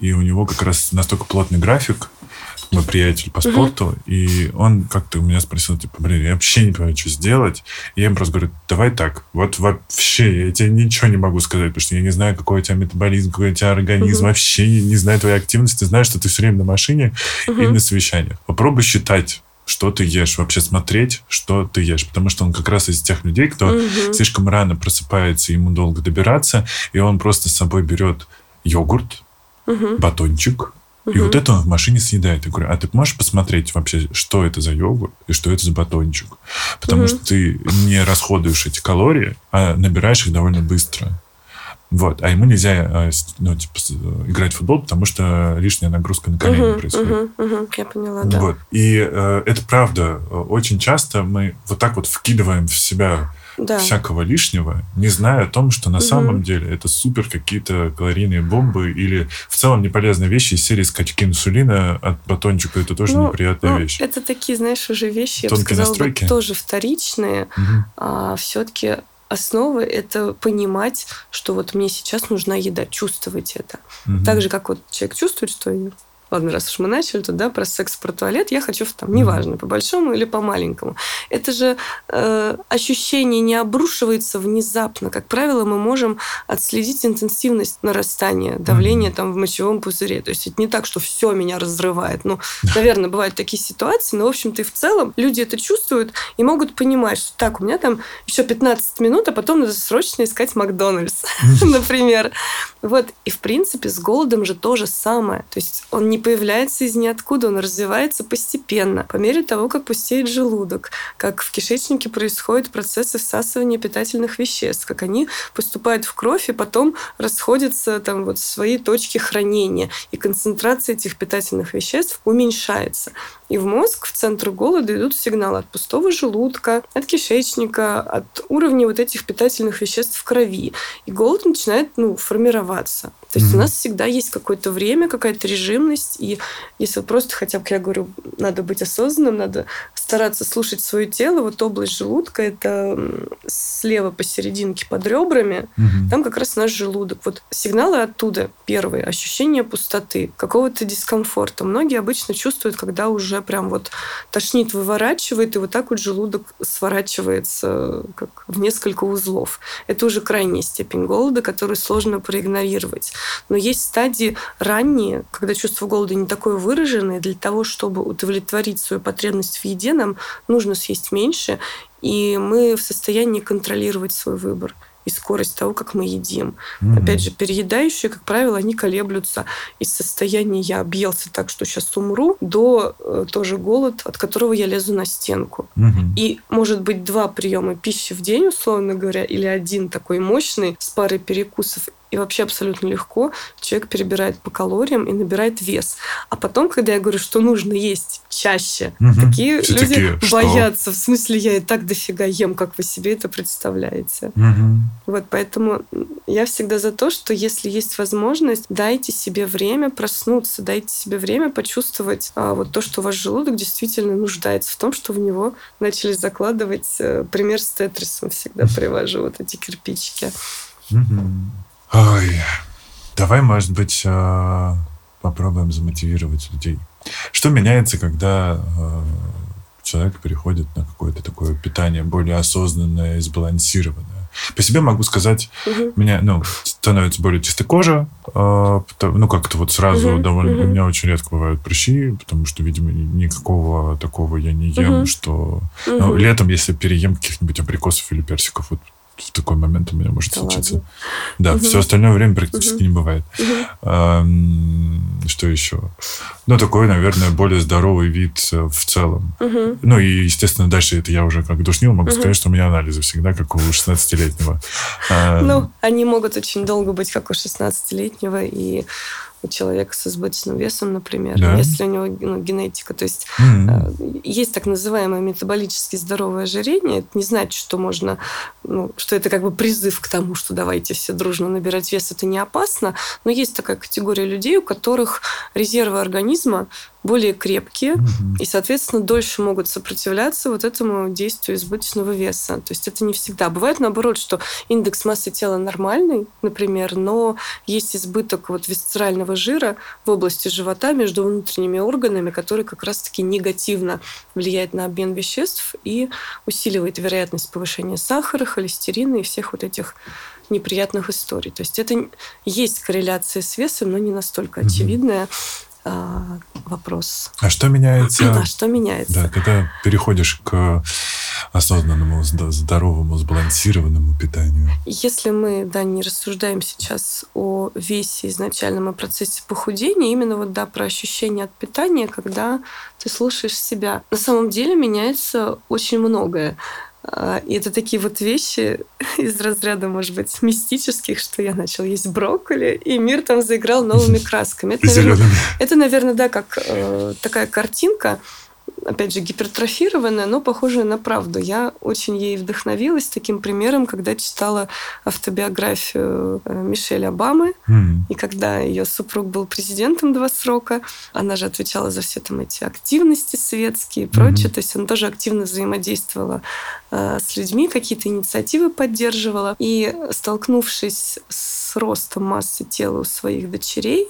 и у него как раз настолько плотный график, мой приятель по спорту, угу. и он как-то у меня спросил, типа, блин, я вообще не понимаю, что сделать. И я ему просто говорю, давай так, вот вообще, я тебе ничего не могу сказать, потому что я не знаю, какой у тебя метаболизм, какой у тебя организм, угу. вообще не знаю твоей активности, знаю, что ты все время на машине угу. и на совещаниях. Попробуй считать что ты ешь, вообще смотреть, что ты ешь. Потому что он как раз из тех людей, кто угу. слишком рано просыпается, ему долго добираться, и он просто с собой берет йогурт, угу. батончик, и вот это он в машине съедает. Я говорю, а ты можешь посмотреть вообще, что это за йогурт и что это за батончик? Потому угу. что ты не расходуешь эти калории, а набираешь их довольно быстро. Вот. А ему нельзя ну, типа, играть в футбол, потому что лишняя нагрузка на колени угу, происходит. Угу, угу, я поняла, да. Вот. И э, это правда. Очень часто мы вот так вот вкидываем в себя да. всякого лишнего, не зная о том, что на угу. самом деле это супер какие-то калорийные бомбы или в целом неполезные вещи из серии скачки инсулина от батончика. Это тоже ну, неприятная ну, вещь. Это такие, знаешь, уже вещи, Тонкие я бы сказала, настройки. тоже вторичные. Угу. А все-таки основа это понимать, что вот мне сейчас нужна еда, чувствовать это. Угу. Так же, как вот человек чувствует, что ладно, раз уж мы начали, то да, про секс, про туалет, я хочу там, неважно, по большому или по маленькому. Это же э, ощущение не обрушивается внезапно. Как правило, мы можем отследить интенсивность нарастания давления там в мочевом пузыре. То есть это не так, что все меня разрывает. Ну, наверное, бывают такие ситуации, но, в общем-то, и в целом люди это чувствуют и могут понимать, что так, у меня там еще 15 минут, а потом надо срочно искать Макдональдс, например. Вот. И, в принципе, с голодом же то же самое. То есть он не не появляется из ниоткуда, он развивается постепенно, по мере того, как пустеет желудок, как в кишечнике происходят процессы всасывания питательных веществ, как они поступают в кровь и потом расходятся там вот в свои точки хранения, и концентрация этих питательных веществ уменьшается. И в мозг, в центр голода идут сигналы от пустого желудка, от кишечника, от уровня вот этих питательных веществ в крови. И голод начинает ну, формироваться. То есть mm-hmm. у нас всегда есть какое-то время, какая-то режимность. И если просто хотя бы, я говорю, надо быть осознанным, надо стараться слушать свое тело. Вот область желудка, это слева посерединке под ребрами, mm-hmm. там как раз наш желудок. Вот сигналы оттуда. Первые. Ощущение пустоты, какого-то дискомфорта. Многие обычно чувствуют, когда уже прям вот тошнит, выворачивает, и вот так вот желудок сворачивается как в несколько узлов. Это уже крайняя степень голода, которую сложно проигнорировать. Но есть стадии ранние, когда чувство голода не такое выраженное. Для того, чтобы удовлетворить свою потребность в еде, нам нужно съесть меньше, и мы в состоянии контролировать свой выбор и скорость того, как мы едим. Mm-hmm. Опять же, переедающие, как правило, они колеблются из состояния «я объелся так, что сейчас умру» до э, тоже голод, от которого я лезу на стенку. Mm-hmm. И может быть два приема пищи в день, условно говоря, или один такой мощный с парой перекусов, и вообще абсолютно легко человек перебирает по калориям и набирает вес. А потом, когда я говорю, что нужно есть чаще, угу. такие Все люди такие, боятся. В смысле, я и так дофига ем, как вы себе это представляете. Угу. Вот поэтому я всегда за то, что если есть возможность, дайте себе время проснуться, дайте себе время почувствовать а, вот то, что ваш желудок действительно нуждается в том, что в него начали закладывать а, пример с тетрисом всегда привожу вот эти кирпичики. Угу. Ой, давай, может быть, э, попробуем замотивировать людей. Что меняется, когда э, человек переходит на какое-то такое питание более осознанное и сбалансированное? По себе могу сказать, угу. меня, ну, становится более чистой кожа, э, ну, как-то вот сразу угу, довольно... Угу. У меня очень редко бывают прыщи, потому что, видимо, никакого такого я не ем, угу. что... Угу. Ну, летом, если переем каких-нибудь абрикосов или персиков, вот такой момент у меня может да случиться. Ладно. Да, угу. все остальное время практически угу. не бывает. Угу. А, что еще? Ну, такой, наверное, более здоровый вид э, в целом. Угу. Ну, и, естественно, дальше это я уже как душнил, могу угу. сказать, что у меня анализы всегда как у 16-летнего. А, ну, они могут очень долго быть как у 16-летнего, и у человека с избыточным весом, например, да. если у него ну, генетика. То есть mm-hmm. есть так называемое метаболически здоровое ожирение. Это не значит, что можно ну, что это как бы призыв к тому, что давайте все дружно набирать вес, это не опасно. Но есть такая категория людей, у которых резервы организма более крепкие угу. и, соответственно, дольше могут сопротивляться вот этому действию избыточного веса. То есть это не всегда. Бывает наоборот, что индекс массы тела нормальный, например, но есть избыток вот висцерального жира в области живота между внутренними органами, который как раз-таки негативно влияет на обмен веществ и усиливает вероятность повышения сахара, холестерина и всех вот этих неприятных историй. То есть это есть корреляция с весом, но не настолько очевидная. А, вопрос. А что меняется? А что меняется? Да, когда переходишь к осознанному, здоровому, сбалансированному питанию. Если мы, да, не рассуждаем сейчас о весе изначальном и процессе похудения, именно вот, да, про ощущение от питания, когда ты слушаешь себя. На самом деле меняется очень многое. А, и это такие вот вещи из разряда, может быть, мистических, что я начал есть брокколи, и мир там заиграл новыми красками. Это, наверное, это, наверное да, как э, такая картинка, опять же, гипертрофированная, но похожая на правду. Я очень ей вдохновилась таким примером, когда читала автобиографию э, Мишель Обамы, mm. и когда ее супруг был президентом два срока, она же отвечала за все там эти активности светские и прочее, mm-hmm. то есть она тоже активно взаимодействовала э, с людьми, какие-то инициативы поддерживала, и столкнувшись с ростом массы тела у своих дочерей,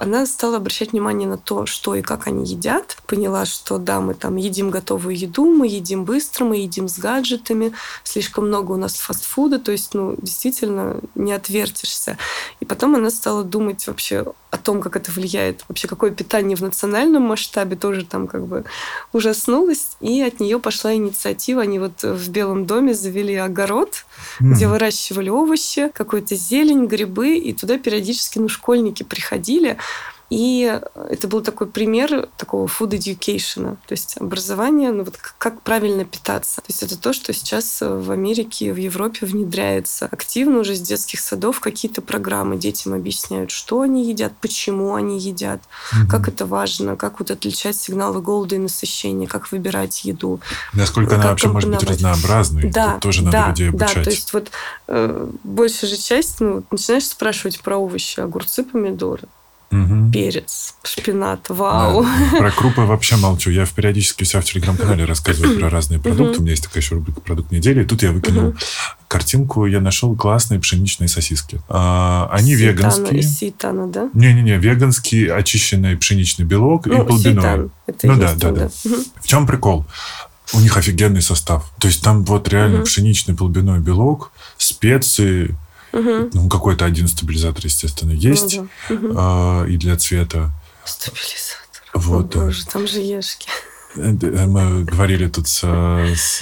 она стала обращать внимание на то, что и как они едят. Поняла, что да, мы там едим готовую еду, мы едим быстро, мы едим с гаджетами, слишком много у нас фастфуда, то есть, ну, действительно, не отвертишься. И потом она стала думать вообще о том, как это влияет, вообще какое питание в национальном масштабе, тоже там как бы ужаснулась, и от нее пошла инициатива. Они вот в Белом доме завели огород, mm. где выращивали овощи, какую-то зелень, грибы, и туда периодически, ну, школьники приходили, и это был такой пример такого food education, то есть образование, ну вот как правильно питаться. То есть это то, что сейчас в Америке, в Европе внедряется активно уже с детских садов какие-то программы. Детям объясняют, что они едят, почему они едят, угу. как это важно, как вот отличать сигналы голода и насыщения, как выбирать еду. Насколько она вообще может быть разнообразной. Да, Тут тоже надо да, людей обучать. Да, то есть вот э, большая же часть, ну, начинаешь спрашивать про овощи, огурцы, помидоры угу. перец, шпинат, вау. Да, про крупы вообще молчу. Я периодически у себя в телеграм-канале рассказываю про разные продукты. У меня есть такая еще рубрика «Продукт недели». И тут я выкинул картинку. Я нашел классные пшеничные сосиски. А, они Ситана, веганские. Ситана, да? Не-не-не, веганский очищенный пшеничный белок ну, и полбиной. Ну да, да, да. В чем прикол? У них офигенный состав. То есть там вот реально угу. пшеничный полбиной белок, специи, Угу. Ну, какой-то один стабилизатор, естественно, есть. Ну, да. угу. и для цвета. Стабилизатор. Вот. О, боже, там же ешки. Э, э, мы говорили тут с, с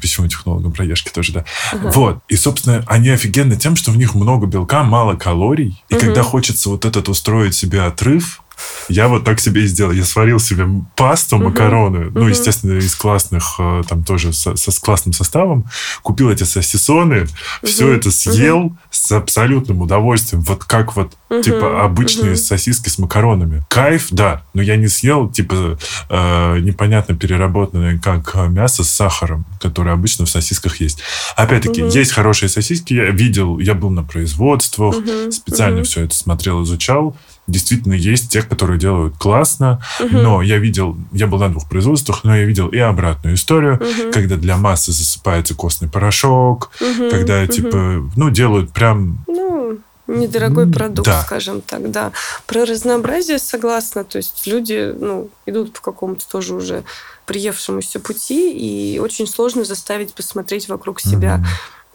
письмовым технологом про ешки тоже, да. Ага. Вот. И, собственно, они офигенны тем, что в них много белка, мало калорий. И угу. когда хочется вот этот устроить себе отрыв, я вот так себе и сделал. Я сварил себе пасту, макароны, uh-huh. ну, естественно, из классных, э, там тоже со, со, с классным составом. Купил эти сосисоны, uh-huh. все это съел uh-huh. с абсолютным удовольствием. Вот как вот, типа, обычные сосиски с макаронами. Кайф, да, но я не съел, типа, э, непонятно переработанное, как мясо с сахаром, которое обычно в сосисках есть. Опять-таки, есть хорошие сосиски, я видел, я был на производствах, специально все это смотрел, изучал действительно есть те, которые делают классно, угу. но я видел, я был на двух производствах, но я видел и обратную историю, угу. когда для массы засыпается костный порошок, угу. когда, угу. типа, ну, делают прям... Ну, недорогой продукт, да. скажем так, да. Про разнообразие согласна, то есть люди, ну, идут по какому-то тоже уже приевшемуся пути, и очень сложно заставить посмотреть вокруг себя. Угу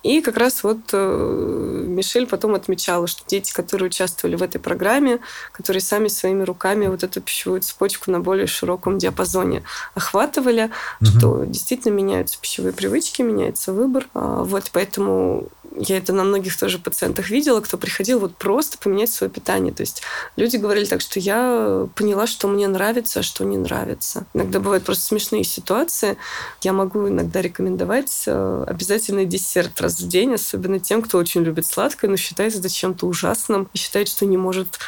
и как раз вот э, Мишель потом отмечала, что дети, которые участвовали в этой программе, которые сами своими руками вот эту пищевую цепочку на более широком диапазоне охватывали, угу. что действительно меняются пищевые привычки, меняется выбор. А, вот поэтому я это на многих тоже пациентах видела, кто приходил вот просто поменять свое питание. То есть люди говорили так, что я поняла, что мне нравится, а что не нравится. Иногда бывают просто смешные ситуации. Я могу иногда рекомендовать э, обязательный десерт раз в день, особенно тем, кто очень любит сладкое, но считает это чем-то ужасным и считает, что не может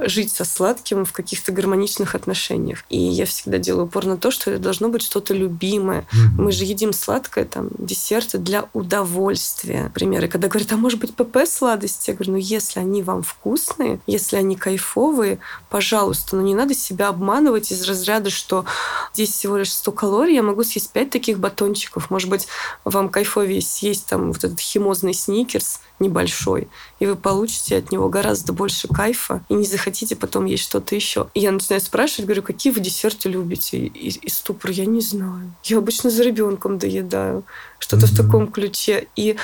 жить со сладким в каких-то гармоничных отношениях. И я всегда делаю упор на то, что это должно быть что-то любимое. Mm-hmm. Мы же едим сладкое, там, десерты для удовольствия. Например, и когда говорят, а может быть ПП сладости? Я говорю, ну если они вам вкусные, если они кайфовые, пожалуйста, но не надо себя обманывать из разряда, что здесь всего лишь 100 калорий, я могу съесть 5 таких батончиков. Может быть, вам кайфовее съесть там вот этот химозный сникерс небольшой, и вы получите от него гораздо больше кайфа, и не захотите потом есть что-то еще. И я начинаю спрашивать, говорю, какие вы десерты любите? И, и ступор, я не знаю. Я обычно за ребенком доедаю. Что-то mm-hmm. в таком ключе. И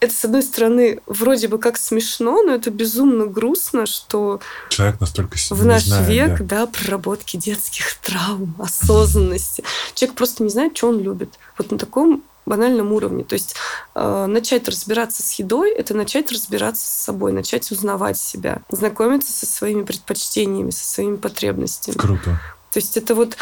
это, с одной стороны, вроде бы как смешно, но это безумно грустно, что человек настолько в наш знает, век, да. да, проработки детских травм, осознанности. Человек просто не знает, что он любит. Вот на таком банальном уровне. То есть э, начать разбираться с едой – это начать разбираться с собой, начать узнавать себя, знакомиться со своими предпочтениями, со своими потребностями. Круто. То есть это вот,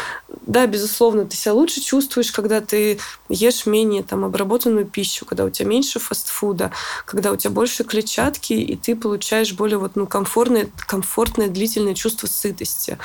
да, безусловно, ты себя лучше чувствуешь, когда ты ешь менее там обработанную пищу, когда у тебя меньше фастфуда, когда у тебя больше клетчатки, и ты получаешь более вот, ну, комфортное, комфортное длительное чувство сытости.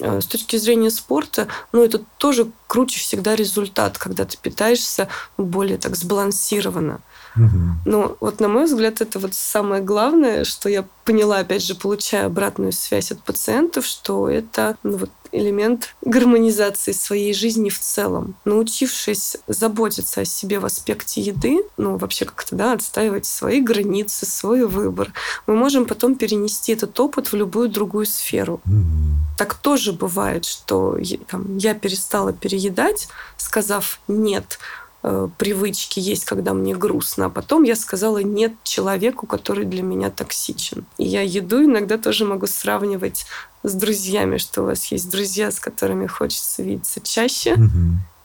Э, с точки зрения спорта, ну, это тоже круче всегда результат, когда ты питаешься более так сбалансированно. Угу. Ну, вот на мой взгляд, это вот самое главное, что я поняла, опять же, получая обратную связь от пациентов, что это ну, вот, элемент гармонизации своей жизни в целом. Научившись заботиться о себе в аспекте еды, ну, вообще как-то, да, отстаивать свои границы, свой выбор, мы можем потом перенести этот опыт в любую другую сферу. Mm-hmm. Так тоже бывает, что там, я перестала переедать, сказав «нет», Э, привычки есть, когда мне грустно, а потом я сказала нет человеку, который для меня токсичен. И я еду иногда тоже могу сравнивать с друзьями, что у вас есть друзья, с которыми хочется видеться чаще,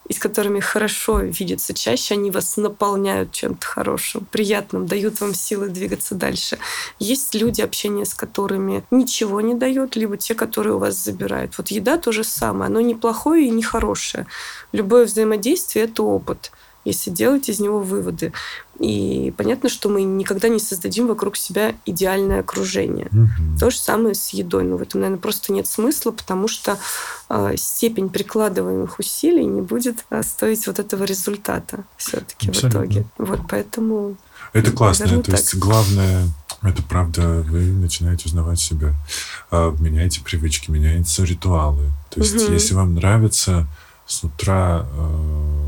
и с которыми хорошо видеться чаще, они вас наполняют чем-то хорошим, приятным, дают вам силы двигаться дальше. Есть люди, общение с которыми ничего не дает, либо те, которые у вас забирают. Вот еда то же самое, оно не плохое и не хорошее. Любое взаимодействие — это опыт если делать из него выводы. И понятно, что мы никогда не создадим вокруг себя идеальное окружение. Угу. То же самое с едой. Но в этом, наверное, просто нет смысла, потому что э, степень прикладываемых усилий не будет э, стоить вот этого результата все-таки в итоге. Вот поэтому. Это классно. То так. есть главное это правда, вы начинаете узнавать себя, а, меняете привычки, меняются ритуалы. То есть, угу. если вам нравится с утра э,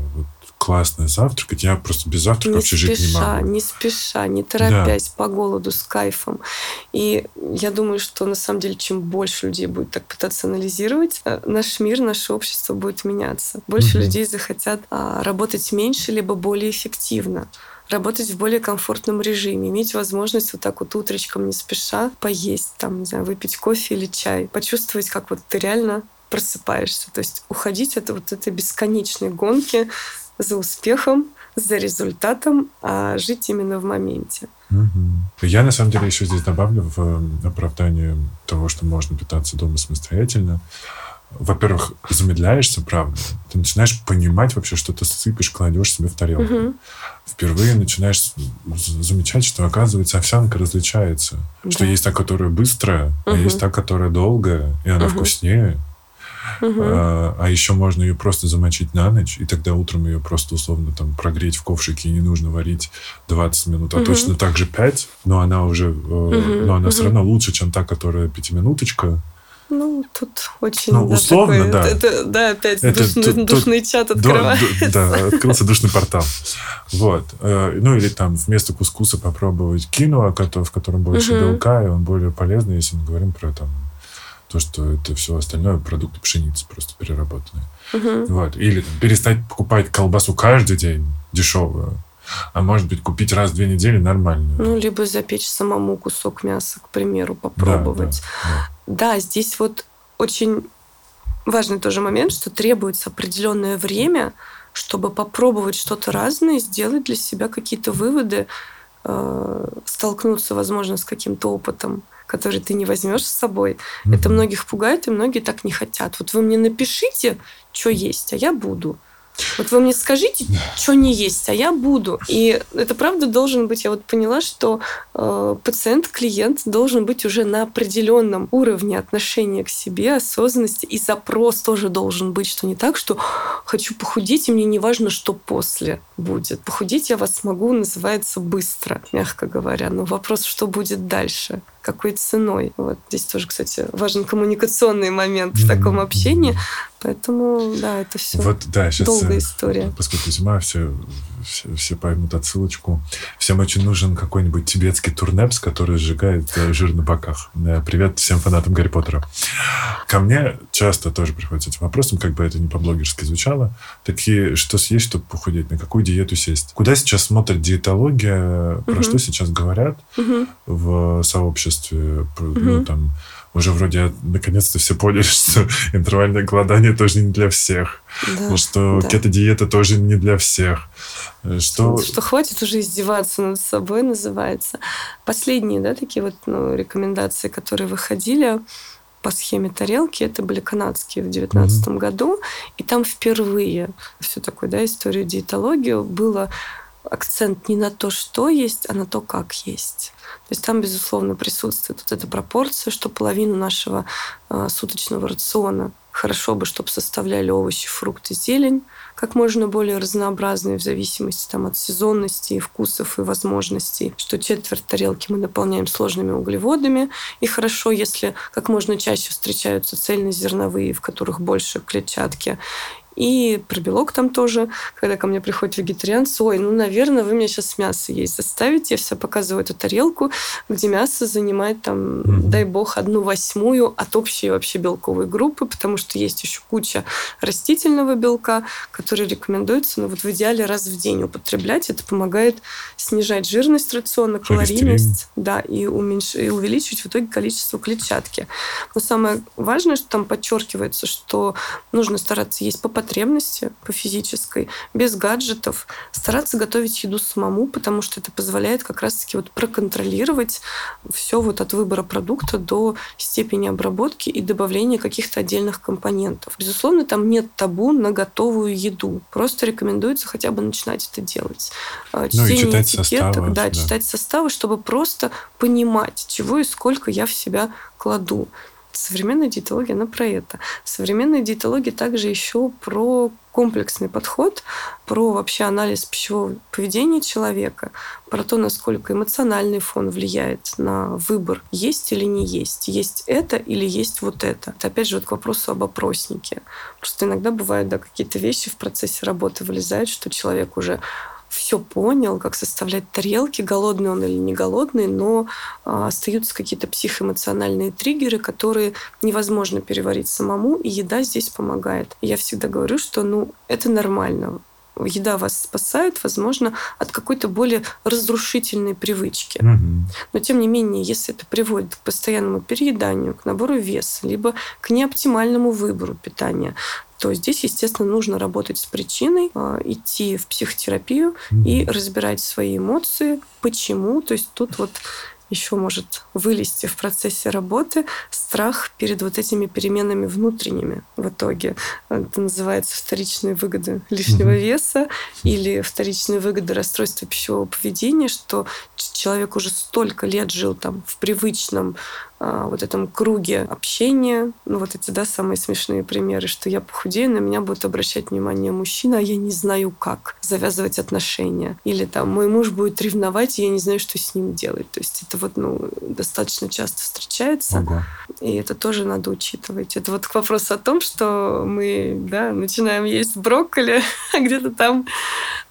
классно завтракать. Я просто без завтрака не вообще спеша, жить не могу. Не спеша, не торопясь, да. по голоду, с кайфом. И я думаю, что на самом деле, чем больше людей будет так пытаться анализировать, э, наш мир, наше общество будет меняться. Больше угу. людей захотят а, работать меньше, либо более эффективно работать в более комфортном режиме, иметь возможность вот так вот утречком не спеша поесть, там, не знаю, выпить кофе или чай, почувствовать, как вот ты реально просыпаешься. То есть уходить от вот этой бесконечной гонки за успехом, за результатом, а жить именно в моменте. Угу. Я на самом деле еще здесь добавлю в э, оправдание того, что можно питаться дома самостоятельно. Во-первых, замедляешься, правда. Ты начинаешь понимать вообще, что ты сыпешь, кладешь себе в тарелку. Угу. Впервые начинаешь замечать, что, оказывается, овсянка различается. Да. Что есть та, которая быстрая, угу. а есть та, которая долгая, и она угу. вкуснее. Угу. А, а еще можно ее просто замочить на ночь, и тогда утром ее просто условно там прогреть в ковшике, и не нужно варить 20 минут, а угу. точно так же 5, но она уже, угу. но она угу. все равно лучше, чем та, которая пятиминуточка. Ну, тут очень... Ну, условно, да. Такой, да. Это, да, опять это, душный, тут, душный тут, чат открывается. Да, да, открылся душный портал. Вот. Э, ну, или там вместо кускуса попробовать кино, в котором больше угу. белка, и он более полезный, если мы говорим про там то, что это все остальное продукты пшеницы просто переработанные. Угу. Вот. Или там, перестать покупать колбасу каждый день дешевую, а может быть купить раз в две недели нормальную. Ну, либо запечь самому кусок мяса, к примеру, попробовать. Да, да, да. да здесь вот очень важный тоже момент, что требуется определенное время, чтобы попробовать что-то разное, сделать для себя какие-то выводы, э, столкнуться, возможно, с каким-то опытом который ты не возьмешь с собой. Mm-hmm. Это многих пугает, и многие так не хотят. Вот вы мне напишите, что есть, а я буду. Вот вы мне скажите, что не есть, а я буду. И это правда должен быть, я вот поняла, что э, пациент, клиент должен быть уже на определенном уровне отношения к себе, осознанности, и запрос тоже должен быть, что не так, что хочу похудеть, и мне не важно, что после будет. Похудеть я вас смогу, называется быстро, мягко говоря. Но вопрос, что будет дальше какой ценой. Вот здесь тоже, кстати, важен коммуникационный момент в таком общении. Поэтому, да, это все вот, да, сейчас, долгая э, история. Поскольку зима, все, все, все поймут отсылочку. Всем очень нужен какой-нибудь тибетский турнепс, который сжигает э, жир на боках. Э, привет всем фанатам Гарри Поттера. Ко мне часто тоже приходят с этим вопросом, как бы это не по-блогерски звучало. Такие, что съесть, чтобы похудеть, на какую диету сесть? Куда сейчас смотрит диетология, угу. про что сейчас говорят угу. в сообществе? Угу. Ну, там, уже вроде наконец-то все поняли, что интервальное голодание тоже не для всех. Да, что да. кето-диета тоже не для всех. Что... что хватит уже издеваться над собой, называется. Последние, да, такие вот ну, рекомендации, которые выходили по схеме тарелки, это были канадские в 2019 mm-hmm. году. И там впервые всю такую да, историю диетологию было акцент не на то, что есть, а на то, как есть. То есть там, безусловно, присутствует вот эта пропорция, что половину нашего э, суточного рациона хорошо бы, чтобы составляли овощи, фрукты, зелень, как можно более разнообразные в зависимости там, от сезонности, вкусов и возможностей, что четверть тарелки мы наполняем сложными углеводами, и хорошо, если как можно чаще встречаются цельнозерновые, в которых больше клетчатки, и про белок там тоже, когда ко мне приходят вегетарианцы, ой, ну, наверное, вы меня сейчас мясо есть заставите. Я все показываю эту тарелку, где мясо занимает там, mm-hmm. дай бог, одну восьмую от общей вообще белковой группы, потому что есть еще куча растительного белка, который рекомендуется, ну, вот в идеале раз в день употреблять. Это помогает снижать жирность рациона, калорийность, да, и, уменьш... и увеличивать в итоге количество клетчатки. Но самое важное, что там подчеркивается, что нужно стараться есть по потребности, по физической, без гаджетов, стараться готовить еду самому, потому что это позволяет как раз-таки вот проконтролировать все вот от выбора продукта до степени обработки и добавления каких-то отдельных компонентов. Безусловно, там нет табу на готовую еду. Просто рекомендуется хотя бы начинать это делать. А, чтение ну, читать этикеток, составы, да, да, читать составы, чтобы просто понимать, чего и сколько я в себя кладу. Современная диетология, она про это. Современная диетология также еще про комплексный подход, про вообще анализ пищевого поведения человека, про то, насколько эмоциональный фон влияет на выбор, есть или не есть, есть это или есть вот это. Это опять же вот к вопросу об опроснике. Просто иногда бывают да, какие-то вещи в процессе работы вылезают, что человек уже все понял, как составлять тарелки, голодный он или не голодный, но а, остаются какие-то психоэмоциональные триггеры, которые невозможно переварить самому, и еда здесь помогает. Я всегда говорю, что ну, это нормально еда вас спасает, возможно, от какой-то более разрушительной привычки. Угу. Но тем не менее, если это приводит к постоянному перееданию, к набору веса, либо к неоптимальному выбору питания, то здесь, естественно, нужно работать с причиной, а, идти в психотерапию mm-hmm. и разбирать свои эмоции, почему. То есть тут вот еще может вылезти в процессе работы страх перед вот этими переменами внутренними в итоге. Это называется вторичные выгоды лишнего mm-hmm. веса или вторичные выгоды расстройства пищевого поведения, что человек уже столько лет жил там в привычном а, вот этом круге общения. Ну, вот эти, да, самые смешные примеры, что я похудею, на меня будет обращать внимание мужчина, а я не знаю, как завязывать отношения. Или там мой муж будет ревновать, и я не знаю, что с ним делать. То есть это вот, ну, достаточно часто встречается. Ого. И это тоже надо учитывать. Это вот к вопросу о том, что мы, да, начинаем есть брокколи, а где-то там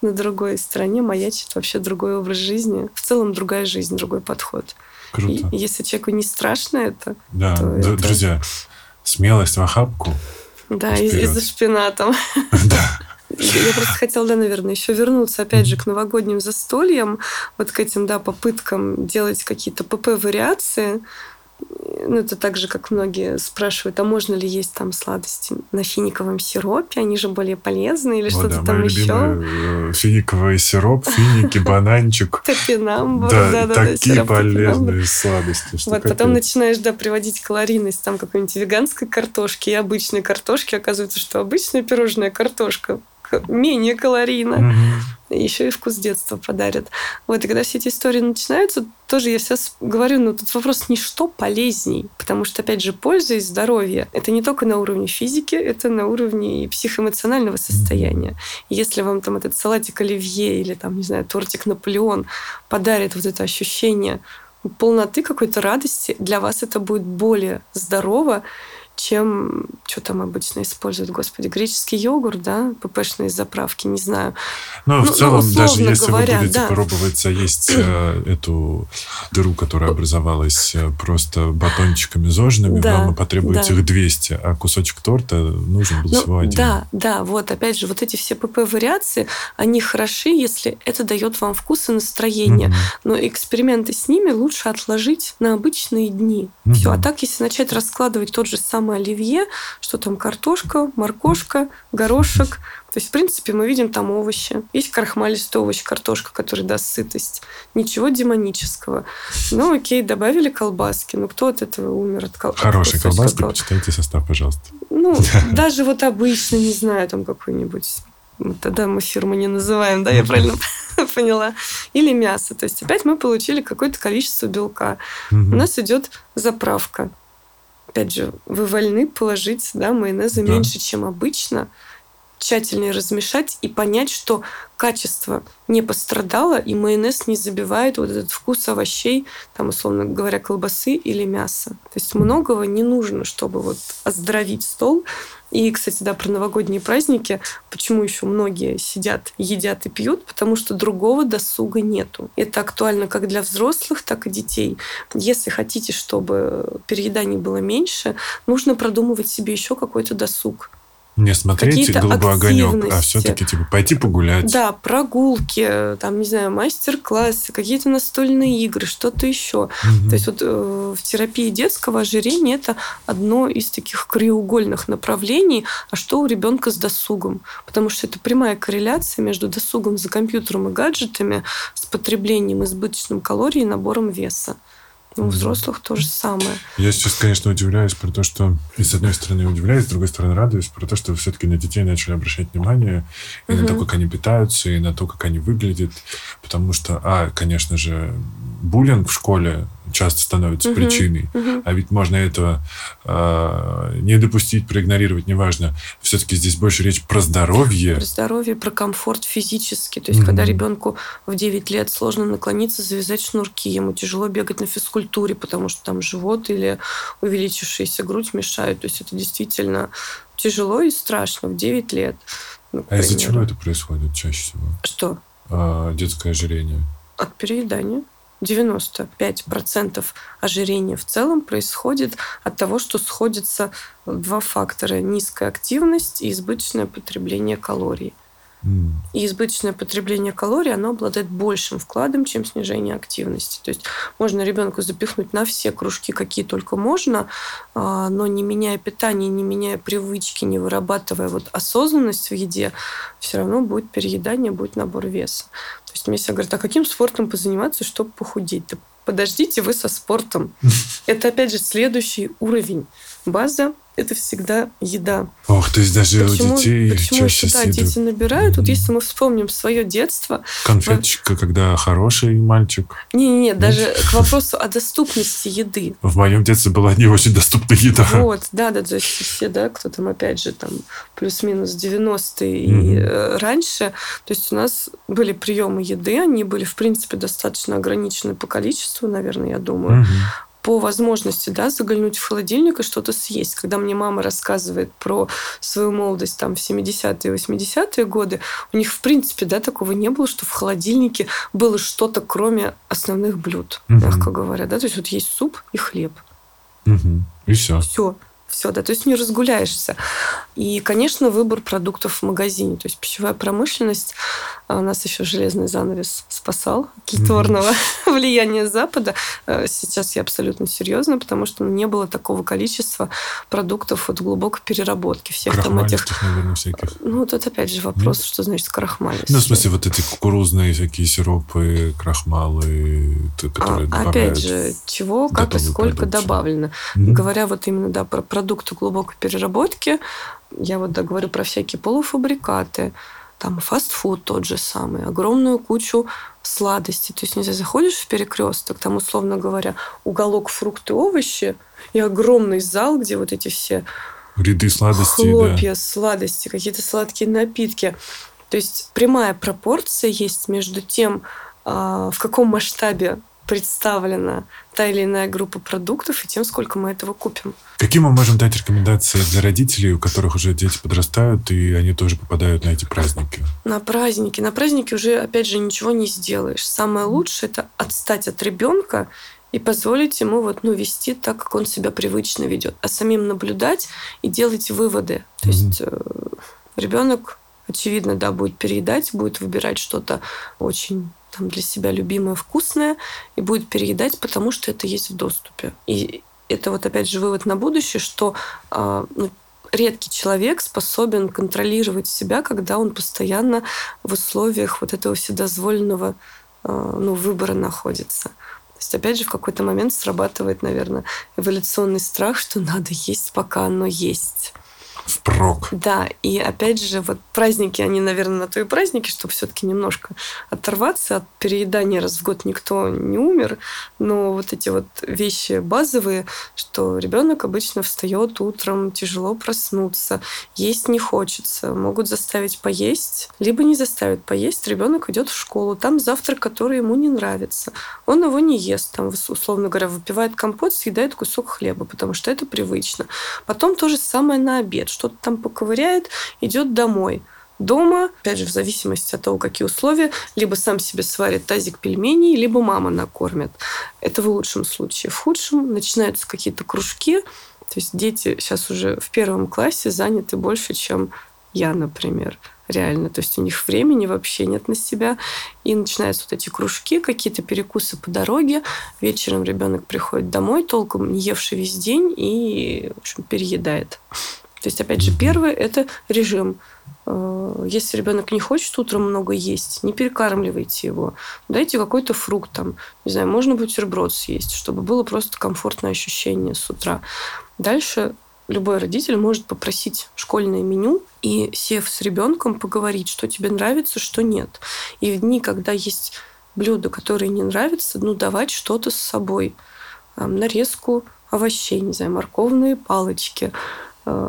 на другой стороне маячит вообще другой образ жизни. В целом другая жизнь, другой подход. Круто. И если человеку не страшно это, да, это... друзья, смелость в охапку. Да, и, и за шпинатом. Да. Я просто хотела, да, наверное, еще вернуться, опять же, к новогодним застольям, вот к этим, да, попыткам делать какие-то ПП-вариации, ну, это так же, как многие спрашивают, а можно ли есть там сладости на финиковом сиропе? Они же более полезны или что-то да, там еще? Э, финиковый сироп, финики, бананчик. Топинамбур. Да, такие полезные сладости. Вот, потом начинаешь, да, приводить калорийность там какой-нибудь веганской картошки и обычной картошки. Оказывается, что обычная пирожная картошка менее калорийно. Еще и вкус детства подарят. Вот, и когда все эти истории начинаются, тоже я сейчас говорю, ну, тут вопрос не что полезней, потому что, опять же, польза и здоровье – это не только на уровне физики, это на уровне и психоэмоционального состояния. И если вам там этот салатик оливье или там, не знаю, тортик Наполеон подарит вот это ощущение полноты, какой-то радости, для вас это будет более здорово, чем что там обычно используют, господи, греческий йогурт, да, ППшные заправки, не знаю. Ну, ну в целом, ну, даже если говоря, вы будете да. пробовать есть э, эту дыру, которая образовалась э, просто батончиками зожными, да, вам потребуется да. их 200, а кусочек торта нужен был ну, всего один. Да, да, вот опять же, вот эти все ПП-вариации, они хороши, если это дает вам вкус и настроение. Угу. Но эксперименты с ними лучше отложить на обычные дни. Угу. Все, а так, если начать раскладывать тот же самый самое оливье, что там картошка, моркошка, горошек. То есть, в принципе, мы видим там овощи. Есть крахмалистый овощ, картошка, который даст сытость. Ничего демонического. Ну, окей, добавили колбаски. Ну, кто от этого умер? От кол... Хорошие колбаски, кол... почитайте состав, пожалуйста. Ну, даже вот обычно, не знаю, там какой-нибудь тогда мы фирму не называем, да, я правильно поняла. Или мясо. То есть опять мы получили какое-то количество белка. У нас идет заправка опять же, вы вольны положить да, майонеза да. меньше, чем обычно, тщательнее размешать и понять, что качество не пострадало, и майонез не забивает вот этот вкус овощей, там, условно говоря, колбасы или мяса. То есть многого не нужно, чтобы вот оздоровить стол. И, кстати, да, про новогодние праздники, почему еще многие сидят, едят и пьют, потому что другого досуга нету. Это актуально как для взрослых, так и детей. Если хотите, чтобы перееданий было меньше, нужно продумывать себе еще какой-то досуг. Не смотреть голубой огонек, а все-таки типа пойти погулять. Да, прогулки, там, не знаю, мастер-классы, какие-то настольные игры, что-то еще. Угу. То есть вот э, в терапии детского ожирения это одно из таких краеугольных направлений, а что у ребенка с досугом? Потому что это прямая корреляция между досугом за компьютером и гаджетами с потреблением избыточным калорий и набором веса. У взрослых то же самое. Я сейчас, конечно, удивляюсь про то, что... И с одной стороны удивляюсь, с другой стороны радуюсь про то, что все-таки на детей начали обращать внимание и угу. на то, как они питаются, и на то, как они выглядят. Потому что, а, конечно же, буллинг в школе часто становится угу, причиной. Угу. А ведь можно этого э, не допустить, проигнорировать, неважно. Все-таки здесь больше речь про здоровье. Про здоровье, про комфорт физический. То есть, угу. когда ребенку в 9 лет сложно наклониться, завязать шнурки, ему тяжело бегать на физкультуре, потому что там живот или увеличившаяся грудь мешают. То есть, это действительно тяжело и страшно в 9 лет. Ну, а из-за чего это происходит чаще всего? Что? А, детское ожирение. От переедания. 95% ожирения в целом происходит от того, что сходятся два фактора. Низкая активность и избыточное потребление калорий. И избыточное потребление калорий, оно обладает большим вкладом, чем снижение активности. То есть можно ребенку запихнуть на все кружки, какие только можно, а, но не меняя питание, не меняя привычки, не вырабатывая вот осознанность в еде, все равно будет переедание, будет набор веса. То есть мне все говорят, а каким спортом позаниматься, чтобы похудеть? Да подождите вы со спортом. Это, опять же, следующий уровень. База это всегда еда. Ох, то есть даже почему, у детей почему чаще да, дети набирают. Mm-hmm. Вот если мы вспомним свое детство... Конфеточка, в... когда хороший мальчик. Не-не-не, даже к вопросу о доступности еды. В моем детстве была не очень доступная еда. Вот, да-да, то есть все, да, кто там, опять же, там, плюс-минус 90-е mm-hmm. и э, раньше. То есть у нас были приемы еды, они были, в принципе, достаточно ограничены по количеству, наверное, я думаю. Mm-hmm по возможности, да, заглянуть в холодильник и что-то съесть. Когда мне мама рассказывает про свою молодость там в 70-е, 80-е годы, у них, в принципе, да, такого не было, что в холодильнике было что-то, кроме основных блюд, угу. мягко говоря, да, то есть вот есть суп и хлеб. Угу. И все. Все все, да, то есть не разгуляешься. И, конечно, выбор продуктов в магазине, то есть пищевая промышленность, а у нас еще железный занавес спасал от mm-hmm. влияния Запада. Э, сейчас я абсолютно серьезно, потому что не было такого количества продуктов от глубокой переработки. Всех там этих... наверное, всяких. Ну, тут опять же вопрос, Нет? что значит крахмалистые. Ну, в смысле, вот эти кукурузные всякие сиропы, крахмалы, которые а, Опять же, чего, как и сколько продукцию. добавлено. Mm-hmm. Говоря вот именно, да, про продукты глубокой переработки. Я вот да, говорю про всякие полуфабрикаты, там фастфуд тот же самый, огромную кучу сладостей. То есть, не знаю, заходишь в перекресток, там, условно говоря, уголок фрукты, овощи и огромный зал, где вот эти все ряды сладостей, хлопья, да. сладости, какие-то сладкие напитки. То есть прямая пропорция есть между тем, а, в каком масштабе представлена та или иная группа продуктов и тем, сколько мы этого купим. Какие мы можем дать рекомендации для родителей, у которых уже дети подрастают, и они тоже попадают на эти праздники? На праздники. На праздники уже, опять же, ничего не сделаешь. Самое лучшее – это отстать от ребенка и позволить ему вот, ну, вести так, как он себя привычно ведет, а самим наблюдать и делать выводы. То mm-hmm. есть э, ребенок, очевидно, да, будет переедать, будет выбирать что-то очень там, для себя любимое, вкусное, и будет переедать, потому что это есть в доступе. И это вот опять же вывод на будущее, что э, ну, редкий человек способен контролировать себя, когда он постоянно в условиях вот этого вседозволенного э, ну, выбора находится. То есть, опять же, в какой-то момент срабатывает, наверное, эволюционный страх, что надо есть, пока оно есть впрок. Да, и опять же, вот праздники, они, наверное, на то и праздники, чтобы все-таки немножко оторваться от переедания раз в год никто не умер, но вот эти вот вещи базовые, что ребенок обычно встает утром, тяжело проснуться, есть не хочется, могут заставить поесть, либо не заставят поесть, ребенок идет в школу, там завтрак, который ему не нравится, он его не ест, там, условно говоря, выпивает компот, съедает кусок хлеба, потому что это привычно. Потом то же самое на обед, что-то там поковыряет, идет домой. Дома, опять же, в зависимости от того, какие условия, либо сам себе сварит тазик пельменей, либо мама накормит. Это в лучшем случае. В худшем начинаются какие-то кружки. То есть дети сейчас уже в первом классе заняты больше, чем я, например реально. То есть у них времени вообще нет на себя. И начинаются вот эти кружки, какие-то перекусы по дороге. Вечером ребенок приходит домой, толком не евший весь день, и, в общем, переедает. То есть, опять же, первое – это режим. Э, если ребенок не хочет утром много есть, не перекармливайте его. Дайте какой-то фрукт, там, не знаю, можно бутерброд съесть, чтобы было просто комфортное ощущение с утра. Дальше любой родитель может попросить школьное меню и, сев с ребенком, поговорить, что тебе нравится, что нет. И в дни, когда есть блюда, которые не нравятся, ну, давать что-то с собой. Нарезку овощей, не знаю, морковные палочки,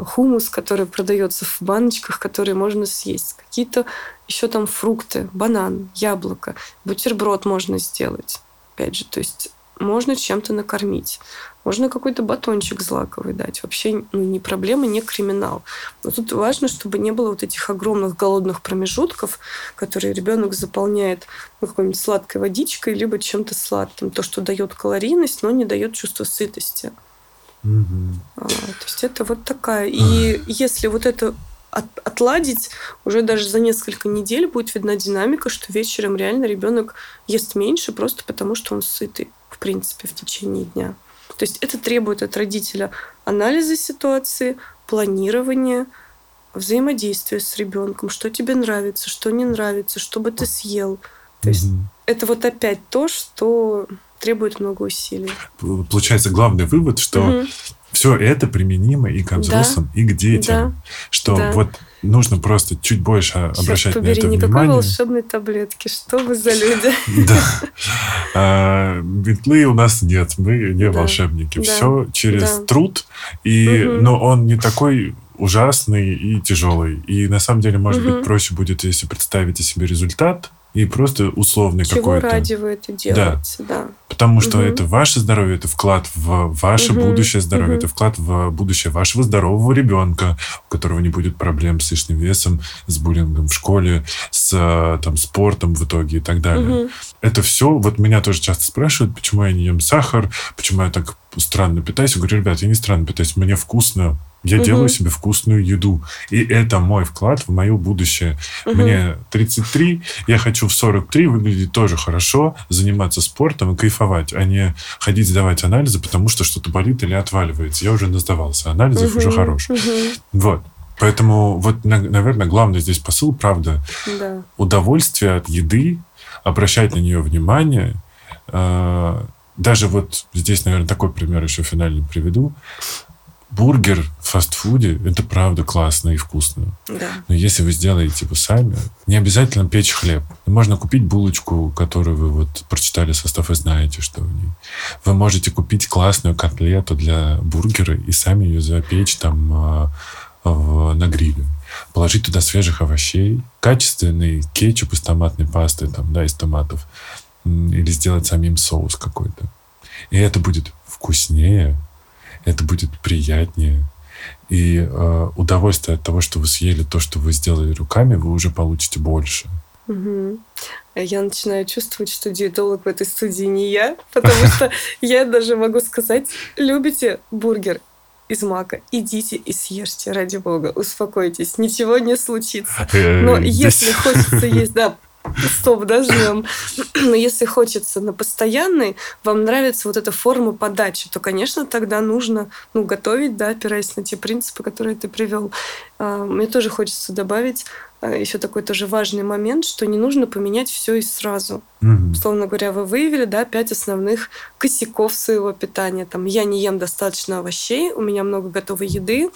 хумус, который продается в баночках, которые можно съесть, какие-то еще там фрукты, банан, яблоко, бутерброд можно сделать. Опять же, то есть можно чем-то накормить. Можно какой-то батончик злаковый дать. Вообще ну, не проблема, не криминал. Но тут важно, чтобы не было вот этих огромных голодных промежутков, которые ребенок заполняет ну, какой-нибудь сладкой водичкой, либо чем-то сладким. То, что дает калорийность, но не дает чувство сытости. А, то есть это вот такая. И если вот это от, отладить, уже даже за несколько недель будет видна динамика, что вечером реально ребенок ест меньше просто потому, что он сытый, в принципе, в течение дня. То есть это требует от родителя анализа ситуации, планирования, взаимодействия с ребенком, что тебе нравится, что не нравится, что бы ты съел. То есть это вот опять то, что требует много усилий. Получается главный вывод, что угу. все это применимо и к взрослым, да. и к детям. Да. Что да. вот нужно просто чуть больше Черт обращать побери, на это никакой внимание. волшебной таблетки. Что вы за люди? Да. А, метлы у нас нет, мы не волшебники. Все через труд. Но он не такой ужасный и тяжелый. И на самом деле, может быть, проще будет, если представить себе результат, и просто условный Чего какой-то. Ради вы это делаете, да. да. Потому что угу. это ваше здоровье, это вклад в ваше угу. будущее здоровье, угу. это вклад в будущее вашего здорового ребенка, у которого не будет проблем с лишним весом, с буллингом в школе, с там, спортом в итоге и так далее. Угу. Это все, вот меня тоже часто спрашивают, почему я не ем сахар, почему я так странно питаюсь. Я говорю, ребят, я не странно питаюсь, мне вкусно, я угу. делаю себе вкусную еду. И это мой вклад в мое будущее. Угу. Мне 33, я хочу в 43 выглядеть тоже хорошо, заниматься спортом и кайфовать, а не ходить сдавать анализы, потому что что-то болит или отваливается. Я уже насдавался анализов, угу. уже хорош. Угу. Вот. Поэтому вот, наверное, главный здесь посыл, правда, да. удовольствие от еды, обращать на нее внимание. А, даже вот здесь, наверное, такой пример еще финально приведу бургер в фастфуде – это правда классно и вкусно. Да. Но если вы сделаете его сами, не обязательно печь хлеб. Можно купить булочку, которую вы вот прочитали состав и знаете, что в ней. Вы можете купить классную котлету для бургера и сами ее запечь там а, в, на гриле. Положить туда свежих овощей, качественный кетчуп из томатной пасты, там, да, из томатов, или сделать самим соус какой-то. И это будет вкуснее, это будет приятнее. И э, удовольствие от того, что вы съели то, что вы сделали руками, вы уже получите больше. Угу. Я начинаю чувствовать, что диетолог в этой студии не я, потому что я даже могу сказать, любите бургер из мака, идите и съешьте, ради бога, успокойтесь, ничего не случится. Э, Но если хочется есть, да, стоп, дождем. Но если хочется на постоянный, вам нравится вот эта форма подачи, то, конечно, тогда нужно ну, готовить, да, опираясь на те принципы, которые ты привел. А, мне тоже хочется добавить а, еще такой тоже важный момент, что не нужно поменять все и сразу. Мгм. Условно говоря, вы выявили, да, пять основных косяков своего питания. Там, я не ем достаточно овощей, у меня много готовой еды,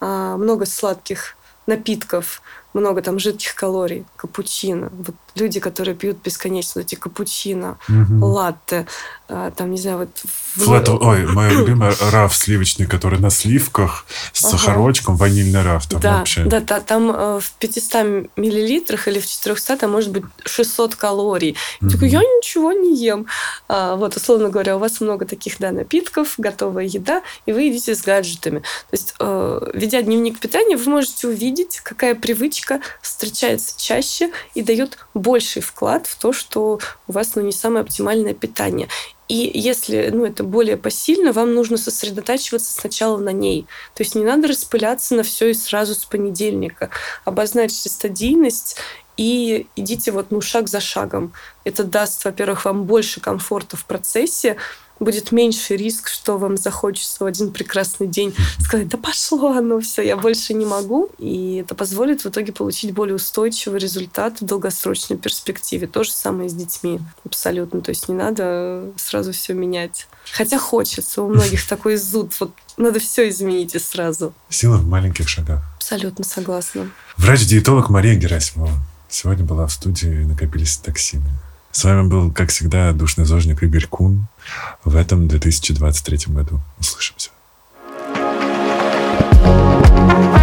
а, много сладких напитков, много там жидких калорий, капучино. Вот люди, которые пьют бесконечно эти капучино, Мгм. латте, а, там, не знаю, вот... в- Флэт, ой, мой любимый раф сливочный, который на сливках с Ага. сахарочком, ванильный раф. Там да, вообще. да, та- там э, в 500 миллилитрах или в 400 там может быть 600 калорий. Я такой, я ничего не ем. А, вот, условно говоря, у вас много таких, да, напитков, готовая еда, и вы едите с гаджетами. То есть, э, ведя дневник питания, вы можете увидеть, какая привычка встречается чаще и дает больший вклад в то, что у вас, ну, не самое оптимальное питание. И если ну, это более посильно, вам нужно сосредотачиваться сначала на ней. То есть не надо распыляться на все и сразу с понедельника. Обозначьте стадийность и идите вот ну, шаг за шагом. Это даст, во-первых, вам больше комфорта в процессе, будет меньше риск, что вам захочется в один прекрасный день сказать, да пошло оно все, я больше не могу. И это позволит в итоге получить более устойчивый результат в долгосрочной перспективе. То же самое с детьми. Абсолютно. То есть не надо сразу все менять. Хотя хочется. У многих такой зуд. Вот надо все изменить и сразу. Сила в маленьких шагах. Абсолютно согласна. Врач-диетолог Мария Герасимова. Сегодня была в студии «Накопились токсины». С вами был, как всегда, душный зожник Игорь Кун в этом 2023 году. Услышимся. thank you